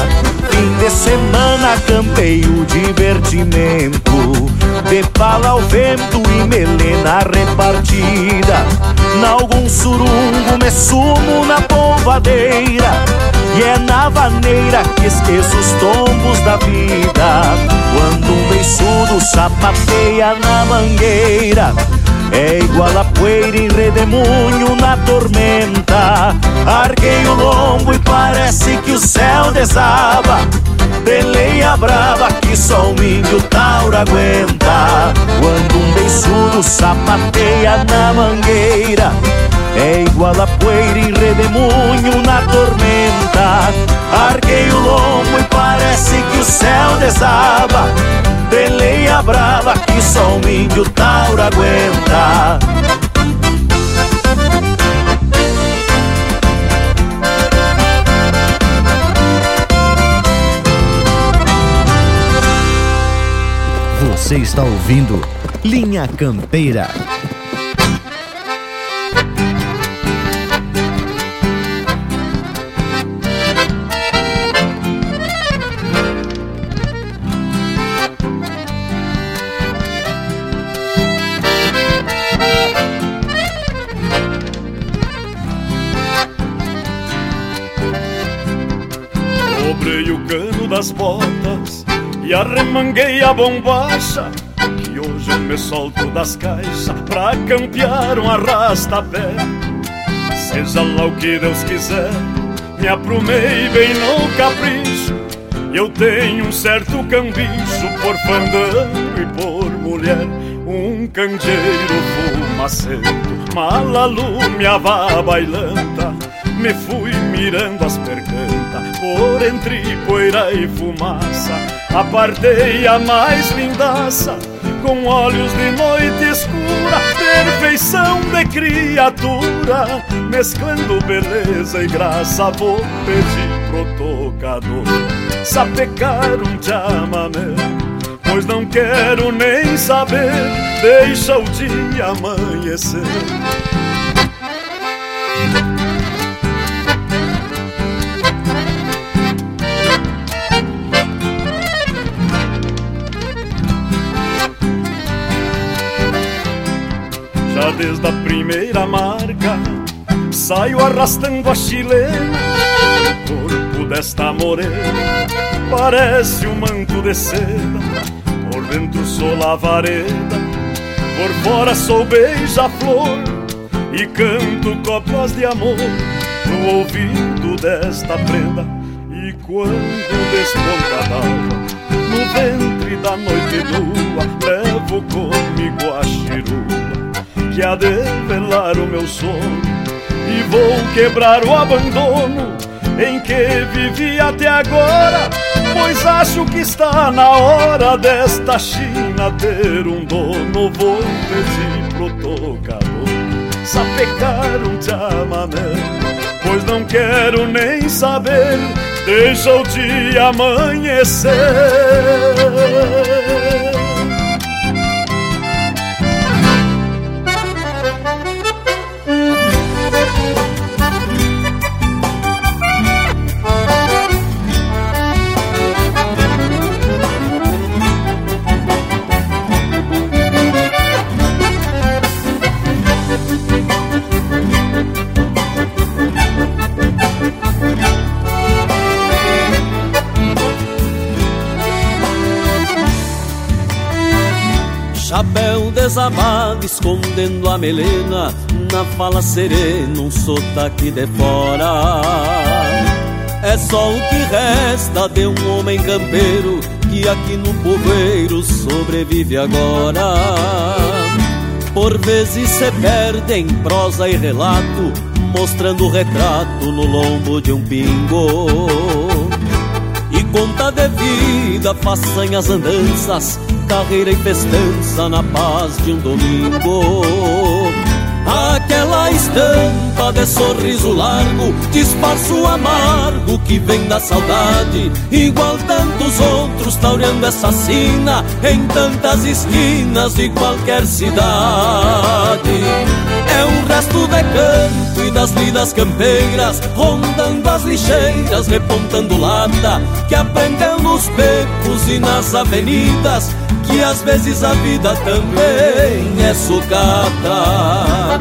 Fim de semana campeio divertimento. De pala ao vento e melena repartida. Nalgum surungo me sumo na polvadeira. E é na vaneira que esqueço os tombos da vida. Quando um beiçudo sapateia na mangueira é igual a poeira em redemoinho na tormenta. Arquei o lombo e parece que o céu desaba. Peleia brava que só um índio taura aguenta. Quando um beiçudo sapateia na mangueira É igual a poeira em redemoinho na tormenta. Arquei o lombo e parece que o céu desaba. Peleia brava que só um índio taura aguenta. Você está ouvindo Linha Campeira. Dobrei o cano das botas e arremanguei a bombacha Que hoje eu me solto das caixas Pra campear um arrasta-pé. Seja lá o que Deus quiser Me aprumei bem no capricho. Eu tenho um certo cambicho Por fandango e por mulher Um candeeiro fumacento Malalume a bailanta. Me fui mirando as Por entre poeira e fumaça a mais lindaça com olhos de noite escura, perfeição de criatura, mesclando beleza e graça. Vou pedir pro tocador sapecar um chamamé, pois não quero nem saber. Deixa o dia amanhecer. Já desde a primeira marca Saio arrastando a chilena. O corpo desta morena Parece um manto de seda. Por dentro sou lavareda Por fora sou beija-flor. E canto copas de amor No ouvido desta prenda. E quando desponta a alma No ventre da noite nua Levo comigo a chirua que há de velar o meu sono. E vou quebrar o abandono em que vivi até agora Pois acho que está na hora desta China ter um dono. Vou pedir pro tocador sapecar um chamamé Pois não quero nem saber, deixa o dia amanhecer desabado escondendo a melena Na fala serena um sotaque de fora. É só o que resta de um homem campeiro Que aqui no povoeiro sobrevive agora. Por vezes se perde em prosa e relato Mostrando o retrato no lombo de um pingo conta de vida, façanhas, andanças carreira e festança na paz de um domingo. Aquela estampa de sorriso largo disfarça o amargo que vem da saudade. Igual tantos outros taureando essa sina em tantas esquinas de qualquer cidade. É um resto de canto e das lidas campeiras, rondando as lixeiras, repontando lata, que aprendeu nos becos e nas avenidas que às vezes a vida também é sucata.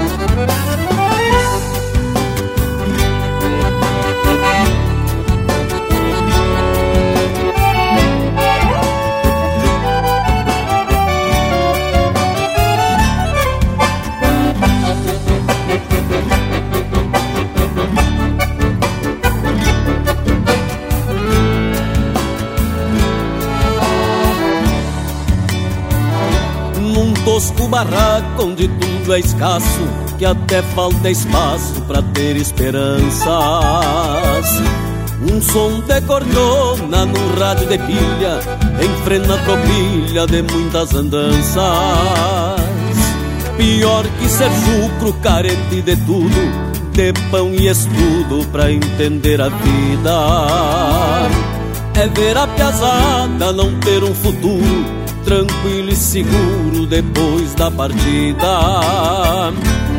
Barraco onde tudo é escasso, que até falta espaço para ter esperanças. Um som de cornona no rádio de pilha, enfrena a tropilha de muitas andanças. Pior que ser chucro, carente de tudo, de pão e estudo pra entender a vida. É ver a piazada não ter um futuro tranquilo e seguro depois da partida.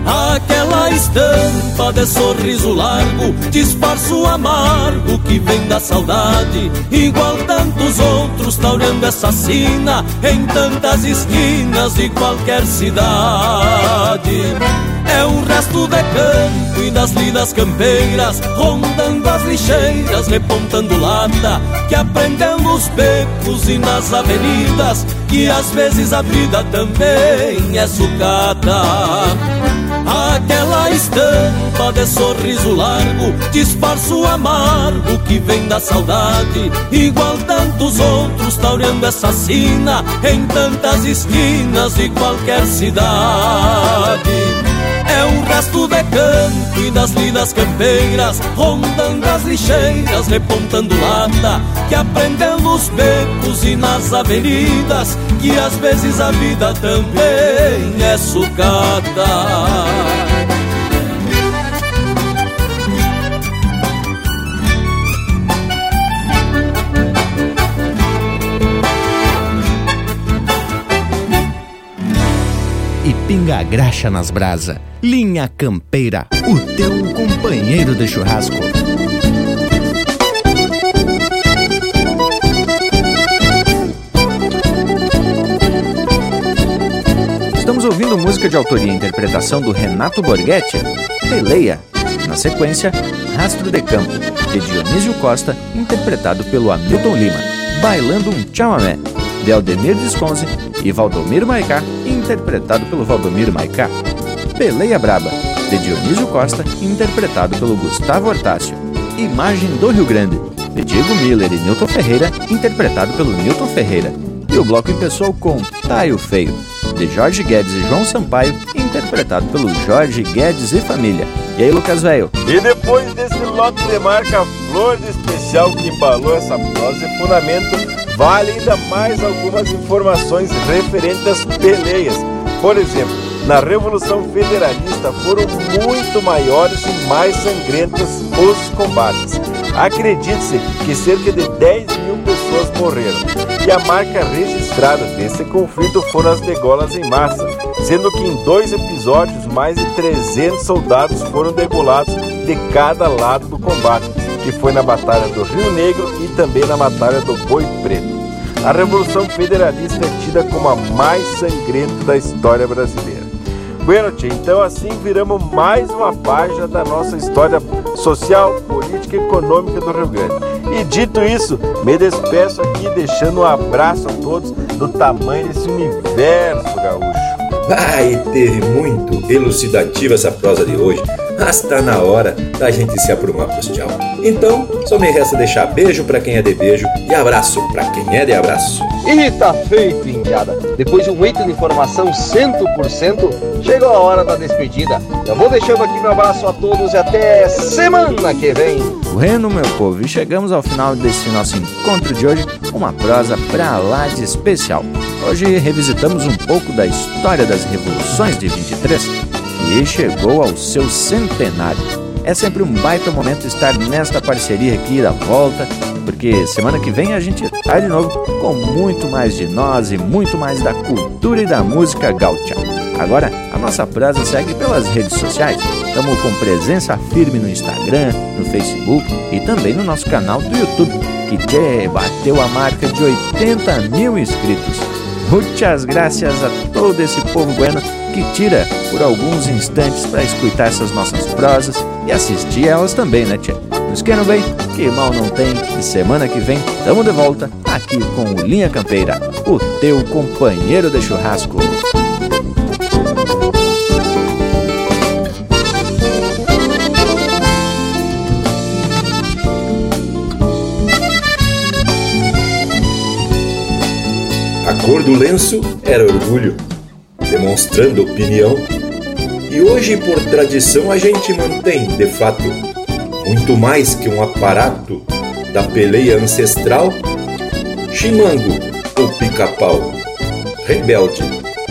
Aquela estampa de sorriso largo disfarça o amargo que vem da saudade. Igual tantos outros tá olhando essa sina em tantas esquinas de qualquer cidade. É um resto de campo e das lidas campeiras, rondando as lixeiras, repontando lata, que aprendeu nos becos e nas avenidas, que às vezes a vida também é sucata. Aquela estampa de sorriso largo disfarça o amargo que vem da saudade. Igual tantos outros taurando essa sina em tantas esquinas de qualquer cidade. É um resto de canto e das lidas campeiras, rondando as lixeiras, repontando lata, que aprendeu nos becos e nas avenidas, que às vezes a vida também é sucata. A graxa nas brasa. Linha Campeira, o teu companheiro de churrasco. Estamos ouvindo música de autoria e interpretação do Renato Borghetti, Peleia. Na sequência, Rastro de Campo, de Dionísio Costa, interpretado pelo Hamilton Lima, Bailando um Chamamé, de Aldemir Visconzi e Valdomiro Maicá, interpretado pelo Valdomiro Maicá. Peleia Braba, de Dionísio Costa, interpretado pelo Gustavo Hortácio. Imagem do Rio Grande, de Diego Miller e Newton Ferreira, interpretado pelo Newton Ferreira. E o bloco empeçou com Taio Feio, de Jorge Guedes e João Sampaio, interpretado pelo Jorge Guedes e Família. E aí, Lucas Velho? E depois desse lote de marca Flor de Especial que embalou essa prosa e fundamento, vale ainda mais algumas informações referentes às peleias. Por exemplo, na Revolução Federalista foram muito maiores e mais sangrentos os combates. Acredite-se que cerca de 10 mil pessoas morreram. E a marca registrada desse conflito foram as degolas em massa, sendo que em dois episódios mais de 300 soldados foram degolados de cada lado do combate, que foi na Batalha do Rio Negro e também na Batalha do Boi Preto. A Revolução Federalista é tida como a mais sangrenta da história brasileira. Bueno, tia, então assim viramos mais uma página da nossa história social, política e econômica do Rio Grande. E dito isso, me despeço aqui deixando um abraço a todos do tamanho desse universo gaúcho. Ai, teve muito elucidativa essa prosa de hoje, mas tá na hora da gente se aprumar pros tchau. Então, só me resta deixar beijo para quem é de beijo e abraço para quem é de abraço. E tá feito, indiada. Depois de um eito de informação 100%, chegou a hora da despedida. Eu vou deixando aqui meu abraço a todos e até semana que vem. Bueno, meu povo, e chegamos ao final desse nosso encontro de hoje, uma prosa pra lá de especial. Hoje revisitamos um pouco da história das revoluções de 23, que chegou ao seu centenário. É sempre um baita momento estar nesta parceria aqui da volta, porque semana que vem a gente tá de novo com muito mais de nós e muito mais da cultura e da música gaúcha. Agora, a nossa prosa segue pelas redes sociais. Estamos com presença firme no Instagram, no Facebook e também no nosso canal do YouTube, que tchê, bateu a marca de 80 mil inscritos. Muitas graças a todo esse povo bueno que tira por alguns instantes para escutar essas nossas prosas e assistir elas também, né, tia? Nos queiram bem, que mal não tem, e semana que vem tamo de volta aqui com o Linha Campeira, o teu companheiro de churrasco. A cor do lenço era orgulho. Demonstrando opinião. E hoje, por tradição, a gente mantém, de fato, muito mais que um aparato da peleia ancestral, chimango ou pica-pau, rebelde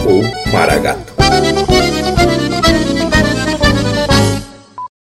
ou maragato.